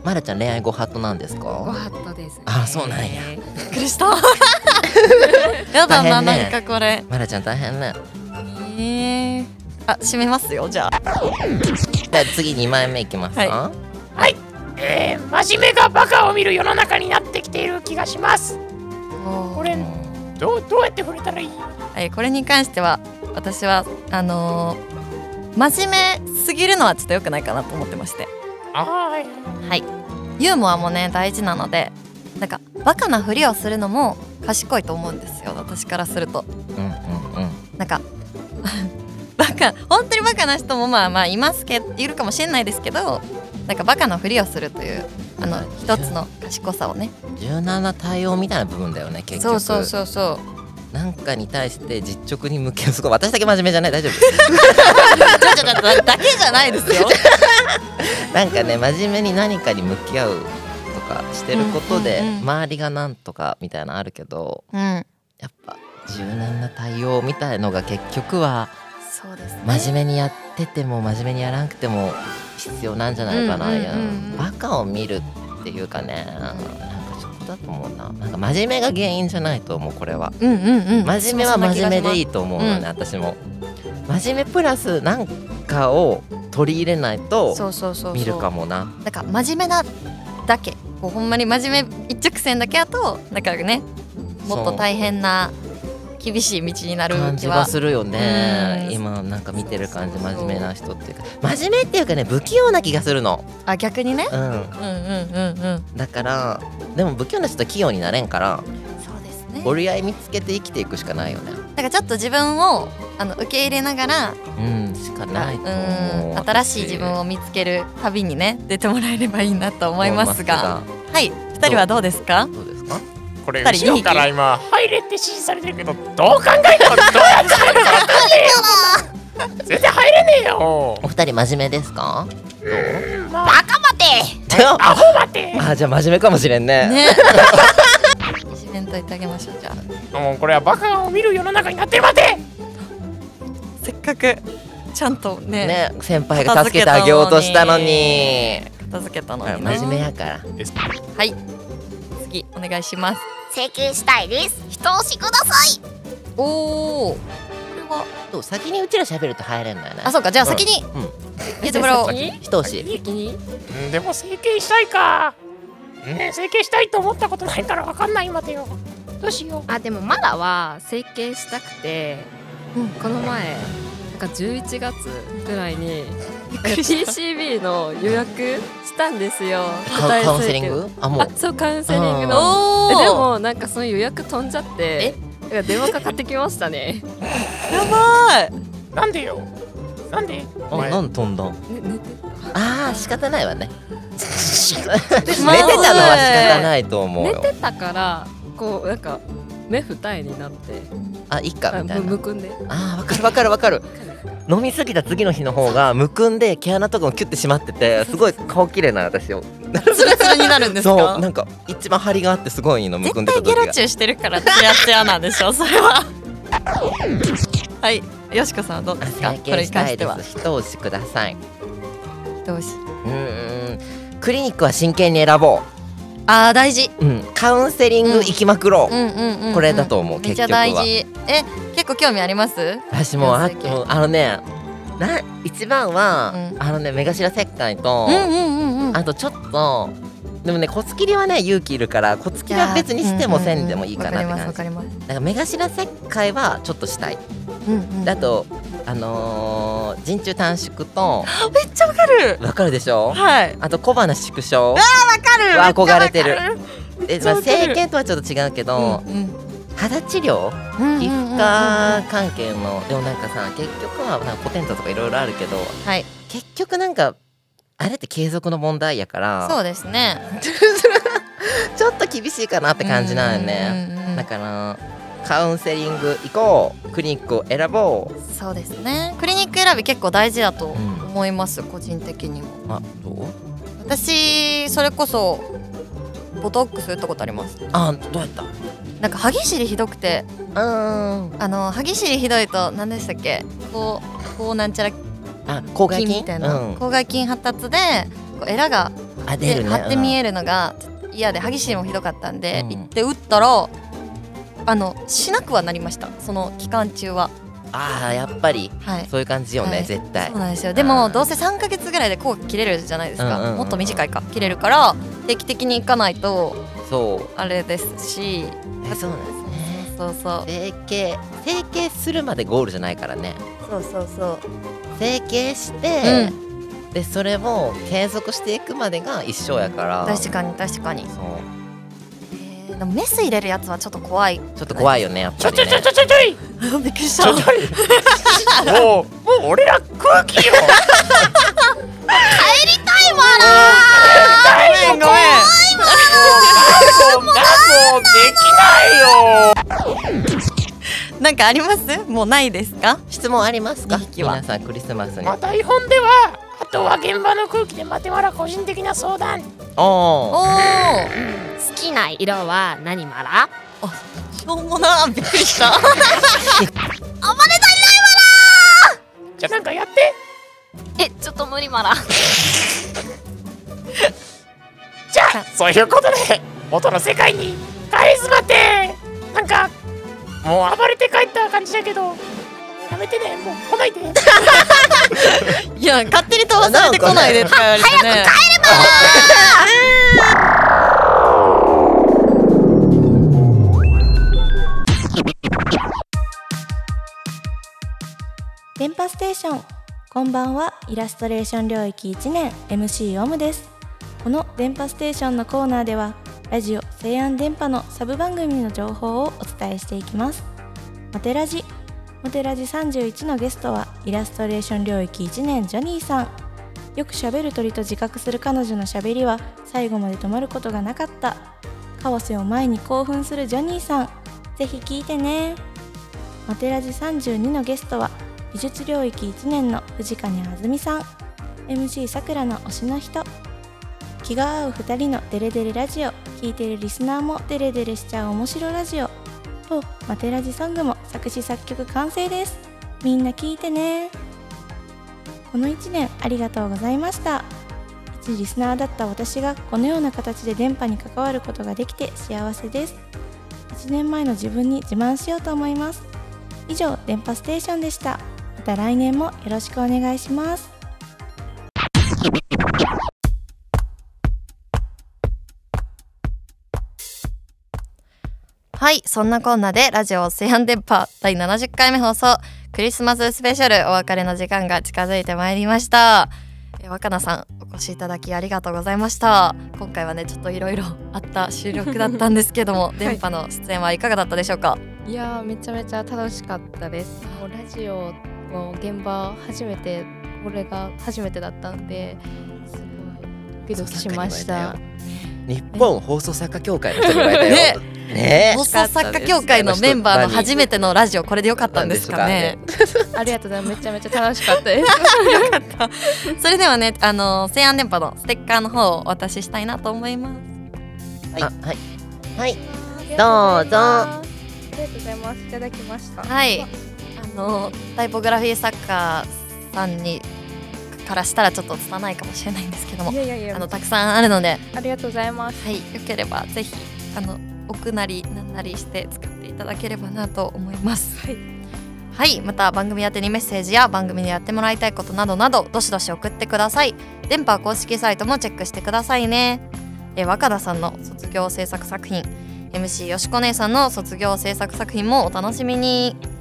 まらちゃん恋愛ご法度なんですごか法度ですね。あそうなんや。びっくりした。やだな、大変ね。なんかこれ。まらちゃん大変ね。えー、あ閉めますよじゃあ。じゃあ次2枚目いきますか、ははい。えー、真面目がバカを見る世の中になってきている気がします。これどうどうやって触れたらいい？はい、これに関しては私はあのー真面目すぎるのはちょっと良くないかなと思ってまして。はい。ユーモアもね大事なのでなんかバカなふりをするのも賢いと思うんですよ私からすると。うんうんうん。なんか バカ本当にバカな人もまあまあいますけいるかもしれないですけどなんかバカなふりをするというあの一つの賢さをね。柔軟な対応みたいな部分だよね結局。そうそうそうそうなんかに対して実直に向き合う。すごい私だけ真面目じゃない？大丈夫。ちょちょちょだだけじゃないですよ。なんかね真面目に何かに向き合うとかしてることでうんうんうん。周りがなんとかみたいなのあるけどうん。やっぱ柔軟な対応みたいのが結局はそうですね。真面目にやってても真面目にやらなくても必要なんじゃないかな、うんうんうんうん。いやバカを見るっていうかねだと思うな。なんか真面目が原因じゃないと思うこれは。うんうんうん。真面目は真面目でいいいと思うのね、私も。真面目プラスなんかを取り入れないとそうそうそうそう。見るかもな。なんか真面目なだけ。こうほんまに真面目一直線だけだとなんかねもっと大変な厳しい道になる感じ気は。はするよね。うん。今なんか見てる感じ真面目な人っていうか。真面目っていうかね不器用な気がするの。あ逆にね。うん。うんうんうんうん。だからでも不器用な人は器用になれんからそうですね。折り合い見つけて生きていくしかないよね。なんかちょっと自分をあの受け入れながらうんしかない新しい自分を見つける旅にね出てもらえればいいなと思いますが。はい。二人はどうですか？どうですか？これ後ろから今。入れって指示されてるけどどう考えてもどうやって入るか分かんねえよ。よお二人真面目ですか？バカ待て。アホ待て。あじゃあ真面目かもしれんね。ね。いじめんといてあげましょうじゃあ。もうこれはバカを見る世の中になってる待てせっかくちゃんとねね先輩が助けてあげようとしたのに。片付けたの真にな面目やから。はい次お願いします。整形したいです。一押しください。おおこれはそう先にうちら喋ると入れんのよね。あそうか。じゃあ先に。うん。言ってもらおう。一押し。うんでも整形したいか。ね整形したいと思ったことないからわかんない待てよどうしよあでもまだは整形したくて、この前なんか11月ぐらいに PCB の予約したんですよ。カ答えカウンセリング？あもう。そうカウンセリングおのでもなんかその予約飛んじゃってだから電話かかってきましたね。やばい。うなんでよ。なんで？あなんで飛んだん？あー仕方ないわね。寝てたのは仕方ないと思うよ。寝てたからこうなんか目二重になって。あいっかみたいな。むむくんで。あーわかるわかる。わかる飲みすぎた次の日の方がむくんで毛穴とかもキュッてしまっててすごい顔綺麗な私を。ツルツルになるんですそうかなんか一番張りがあってすごいのむくんでた絶対時がゲラチューしてるからツヤツヤなんでしょそれは。はいよしこさんはどうですか？整これに関しては。す。一押しください。どうし？うーん。クリニックは真剣に選ぼあー大事。う、うん、カウンセリング行きまくろう、うんうんうんうん。これだと思うめっちゃ結局は。大事。え結構興味あります？私もああのねな一番は、うん。あのね目頭切開と、うんうんうんうん。あとちょっとでもね骨切りはね勇気いるから骨切りは別にしてもせんでもいいかなってわ感じ。かりますわかだから目頭切開はちょっとしたい、うんうん。であとあのー、陣中短縮と めっちゃわかる。わかるでしょ？はい。あと小鼻縮小。わかる。は憧れてる。え、まあ、整形とはちょっと違うけど、うん肌治療？うん皮膚うんうん。うん科関係のでもなんかさ結局はなんかポテントとかいろいろあるけどはい。結局なんかあれって継続の問題やから。そうですね。ちょっと厳しいかなって感じなんよね。うんうんうんだからカウンセリング行こう。クリニックを選ぼう。そうですね。クリニック選び結構大事だとん思います、個人的にも。あどう？私それこそボトックス打ったことあります。あどうやった？なんか歯ぎしりひどくて。うーん。あの歯ぎしりひどいと何でしたっけ？こうこうなんちゃらあ口外筋筋みたいな、うん。口外筋発達でこうエラがあ出るね。で張って見るえるのが嫌で歯ぎしりもひどかったんで、うん。行って打ったらあのしなくはなりました。その期間中は。あーやっぱりはい。そういう感じよね、はい。絶対。そうなんですよ。でもどうせ3ヶ月ぐらいで効果切れるじゃないですか、もっと短いか切れるから定期的に行かないとそう。あれですしえそうなんです。ねそうそう。整形。整形するまでゴールじゃないからね。そうそうそう。整形して、でそれを継続していくまでが一生やから。確かに確かに。そう。えーでもメス入れるやつはちょっと怖い。ちょっと怖いよねやっちょちょぱりね。ちょちょちょちょい。びっくりしちょちょい。もうもう俺ら空気よ。帰りたいわごめん。ごめん。もうもうできないよなん。かありますもうないですか質問ありますか皆さん。クリスマスにまあ台本ではあとは現場の空気で待てまら個人的な相談おお好きな色は何マラ？しょうもなびっくりした。暴れ足りないわじゃあなんかやって。えちょっと無理マラ。じゃあそういうことで元の世界に返すまってなんかもう暴れて帰った感じだけどやめてねもう来ないで。いや勝手に飛ばされてこないでとか言われてね。早く帰れ 電波ステーション。こんばんは。イラストレーション領域1年。MC オムです。この電波ステーションのコーナーではラジオ西安電波のサブ番組の情報をお伝えしていきます。モテラジ。モテラジ31のゲストはイラストレーション領域1年ジョニーさん。よく喋る鳥と自覚する彼女の喋りは最後まで止まることがなかった。カオスを前に興奮するジョニーさん。ぜひ聞いてね。モテラジ32のゲストは美術領域1年の藤金あずみさん。MC さくらの推しの人。気が合う2人のデレデレラジオ。聴いてるリスナーもデレデレしちゃう面白ラジオ。とマテラジソングも作詞作曲完成です。みんな聞いてね。この1年ありがとうございました。一リスナーだった私がこのような形で電波に関わることができて幸せです。1年前の自分に自慢しようと思います。以上電波ステーションでした。また来年もよろしくお願いします。はいそんなこんなでラジオ西安電波第70回目放送クリスマススペシャルお別れの時間が近づいてまいりました。え若菜さんお越しいただきありがとうございました。今回はねちょっといろいろあった収録だったんですけども、電波の出演はいかがだったでしょうか？いやーめちゃめちゃ楽しかったです。もうラジオの現場初めてこれが初めてだったんですごいドキドキしました。日本放送作家協会の人に言われたよ。ね。放送作家協会のメンバーの初めてのラジオこれでよかったんですかね。ありがとうございます。めちゃめちゃ楽しかったです。よかったそれではねあの西安電波のステッカーの方をお渡ししたいなと思います。はい。はい。はい。どうぞ。ありがとうございます。いただきました。はい。あのタイポグラフィー作家さんにからしたらちょっと拙いかもしれないんですけどもいやいやいやあのたくさんあるので。ありがとうございます。はいよければぜひあの置くなりなんなりして使っていただければなと思います。はい。はいまた番組宛てにメッセージや番組でやってもらいたいことなどなどどしどし送ってください。電波公式サイトもチェックしてくださいね。え若田さんの卒業制作作品。MC よしこ姉さんの卒業制作作品もお楽しみに。え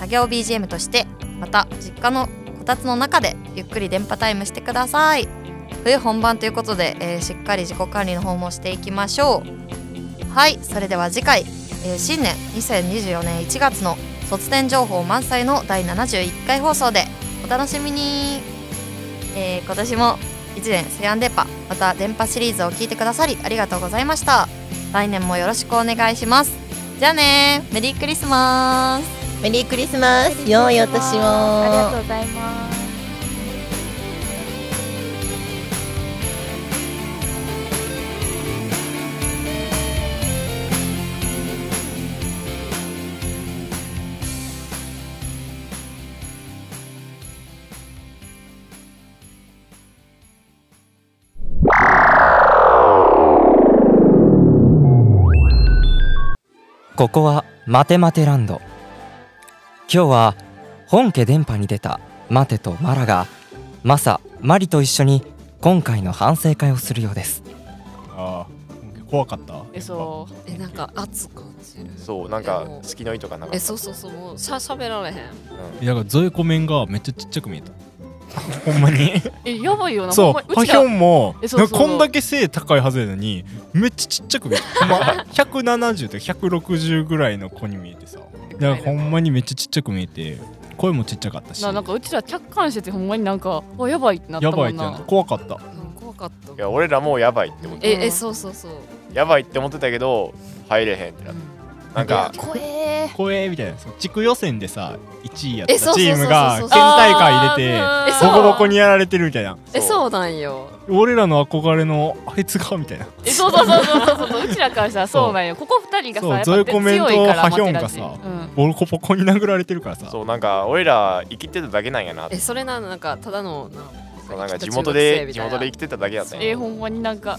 作業 BGM としてまた実家のこたつの中でゆっくり電波タイムしてください。冬本番ということで、えーしっかり自己管理の方もしていきましょう。はいそれでは次回、えー新年2024年1月の卒展情報満載の第71回放送でお楽しみに、えー今年も1年西安電波また電波シリーズを聞いてくださりありがとうございました。来年もよろしくお願いします。じゃあねメリークリスマス。メリークリスマス。良いお年を。ありがとうございますここはマテマテランド。今日は本家電波に出たマテとマラがマサマリと一緒に今回の反省会をするようです。ああ怖かった？えそう。えなんか圧感じる。そうなんか好きの糸がなかった？えそうそうそう。もうしゃしゃべられへん。いやだからゾエコメンがめっちゃちっちゃく見えた。ほんまに？えやばいよな。そうほんまうちらハヒョンもえそうそう。こんだけ背高いはずやのにめっちゃちっちゃく見えたま170と160ぐらいの子に見えてさいやほんまにめっちゃちっちゃく見えて声もちっちゃかったし。ななんかうちら客観視してほんまになんかあやばいってなったやもんな。ばいってなった。怖かった。怖かった。いや俺らもうやばいって思ってええそうそうそう。やばいって思ってたけど入れへんってなってなんか怖え。怖えみたいな。地区予選でさ1位やったチームが県大会入れてボコボコにやられてるみたいな。えそうなんよ俺らの憧れのあいつがみたいな。えそうそうそうそうそうそう。うちらからしたらそうなんよ。ここ二人がさそうやっぱゾエコメンと強いからハヒョンがさうん。ボコボコに殴られてるからさ。そうなんか俺ら生きてただけなんやなえそれななんかただのなそうなんか地元で地元で生きてただけやったんや。えほんまになんか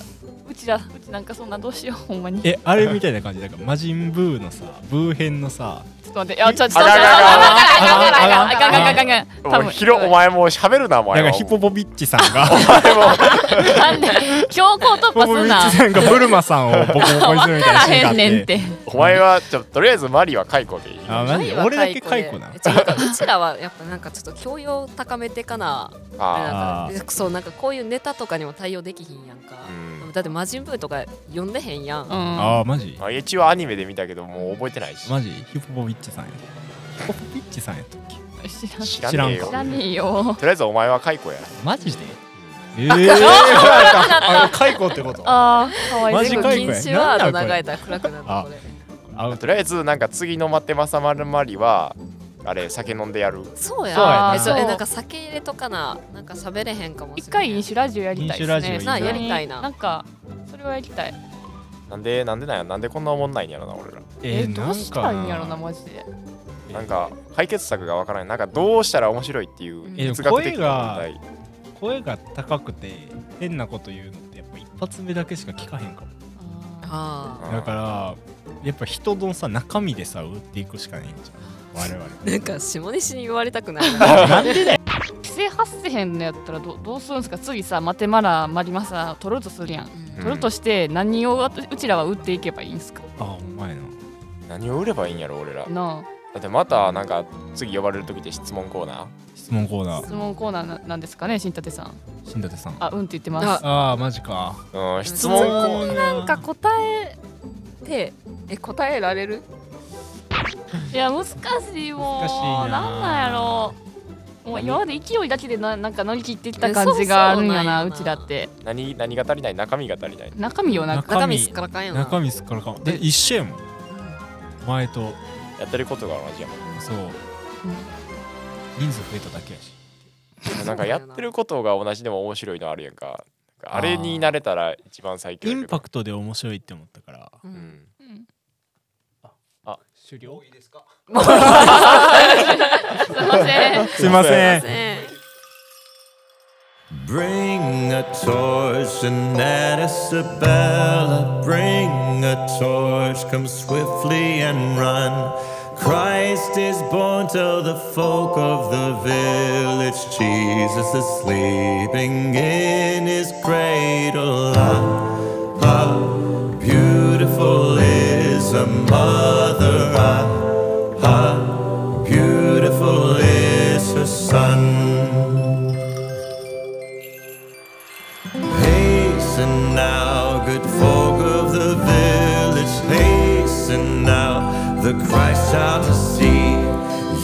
うちらうちなんかそんなどうしようほんまに。えあれみたいな感じ。だから魔人ブーのさブー編のさっと待って。いや、ちょっと待って。あかんあかんっかんあかんあかんあかんっかん。多分ひろ、お前もう喋っな、お前。なんかヒポポビッっさんが。お前も。なんで、強行っ破すんな。ヒポポビッチさっがブルマさんをボコボコっするみたいなシーンがあって。お前は、ちょっととりあえずマリは解雇っいい。あ、マリ俺だけ解雇なっ。うちらはやっぱなんかちょっと教養高ってかな。っあ。そう、なんかこういうネタとかにも対応できひんやんか。だってマジンブーとか読んでへんやん。ああ、マジ。一応アニメで見たけど、もう覚えてないし。マジヒポポビッチさんやヒポポビッチさんやったっけ？知らん。よ。知らねえよ。とりあえずお前は解雇や。マジで？えあー、あ解雇ってこと？あーかわい。そうマジ解雇やれ。流れたら暗くなったこれ。あとりあえずなんか次のマテマサマルマリはあれ酒飲んでやる？そうや。そうやなえなんか酒入れとかな。なんか喋れへんかもしれない一回飲酒ラジオやりたい飲酒ラジオですねなやりたいな。なんかそれはやりたいなんでなんでなんやなんでこんなおもんないんやろな俺ら。えどうしたんやろなマジで。なんか解決策がわからない。なんかどうしたら面白いっていう哲学的な声が問題。声が高くて変なこと言うのってやっぱ一発目だけしか聞かへんかも。あだからやっぱ人のさ中身でさ売っていくしかないんじゃん。我々 なんか下西に言われたくないな。んでだよ。規制発せへんのやったらどどうするんですか？次さマテマラマリマサ取るとするやん、取るとして何をうちらは売っていけばいいんすか？あお前な。何を売ればいいんやろ俺ら。なだってまたなんか次呼ばれる時って質問コーナー？質問コーナあ質問コーナーななんですかね新立さん。新舘さん。あうんって言ってます。あ。あマジか。うん質問コーナー。なんか答えてえ答えられる？いや難しいもう。難しいな。なんなんやろもう今まで勢いだけでななんか乗り切ってきた感じがあるんやなうちらって。何何が足りない？中身が足りない？中身をな中身。すっからかんよな。中身すっからかん。で一緒やもん。前と。やってることが同じやもん。そう。人数増えただけやし。なんかやってることが同じでも面白いのあるやんか。あれになれたら一番最強インパクトで面白いって思ったから。うん。あ終了？すいませんすいません Bring a torch and that Isabella. Bring a torch, come swiftly and run. Christ is born, tell the folk of the village. Jesus is sleeping in his cradle. Ah, ah, beautiful is a mother. Ah, ah, the Christ child to see.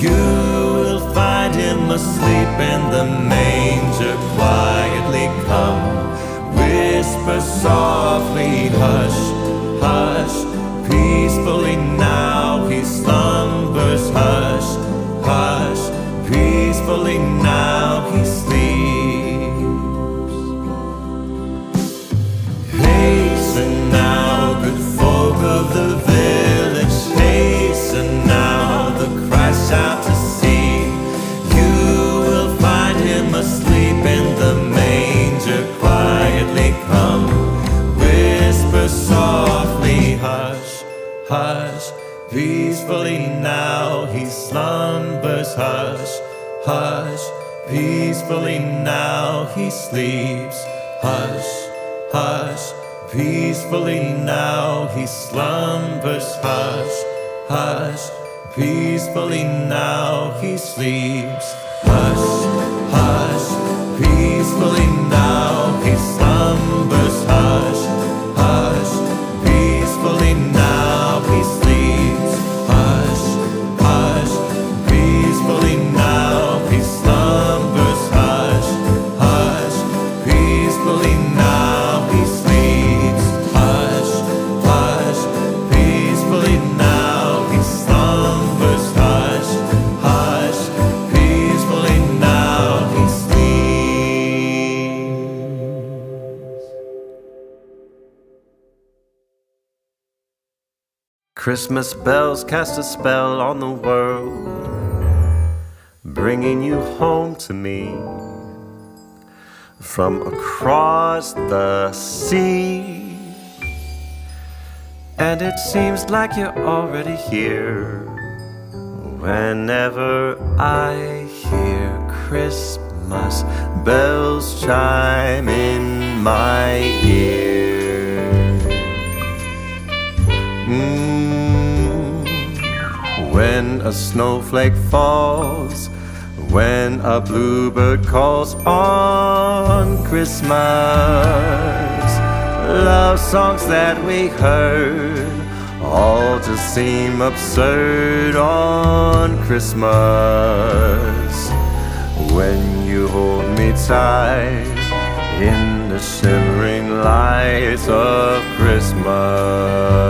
You will find him asleep in the manger, quietly come. Whisper softly, hush, hush, peacefully now hush. Peacefully now he slumbers, hush, hush. Peacefully now he sleeps, hush hush. Peacefully now he slumbers, hush, hush. Peacefully now he sleeps, hush, hush. Peacefully Christmas bells cast a spell on the world, bringing you home to me from across the sea. And it seems like you're already here whenever I hear Christmas bells chime in my ear. Mm. When a snowflake falls, when a bluebird calls on Christmas, love songs that we heard all just seem absurd on Christmas. When you hold me tight in the shimmering lights of Christmas.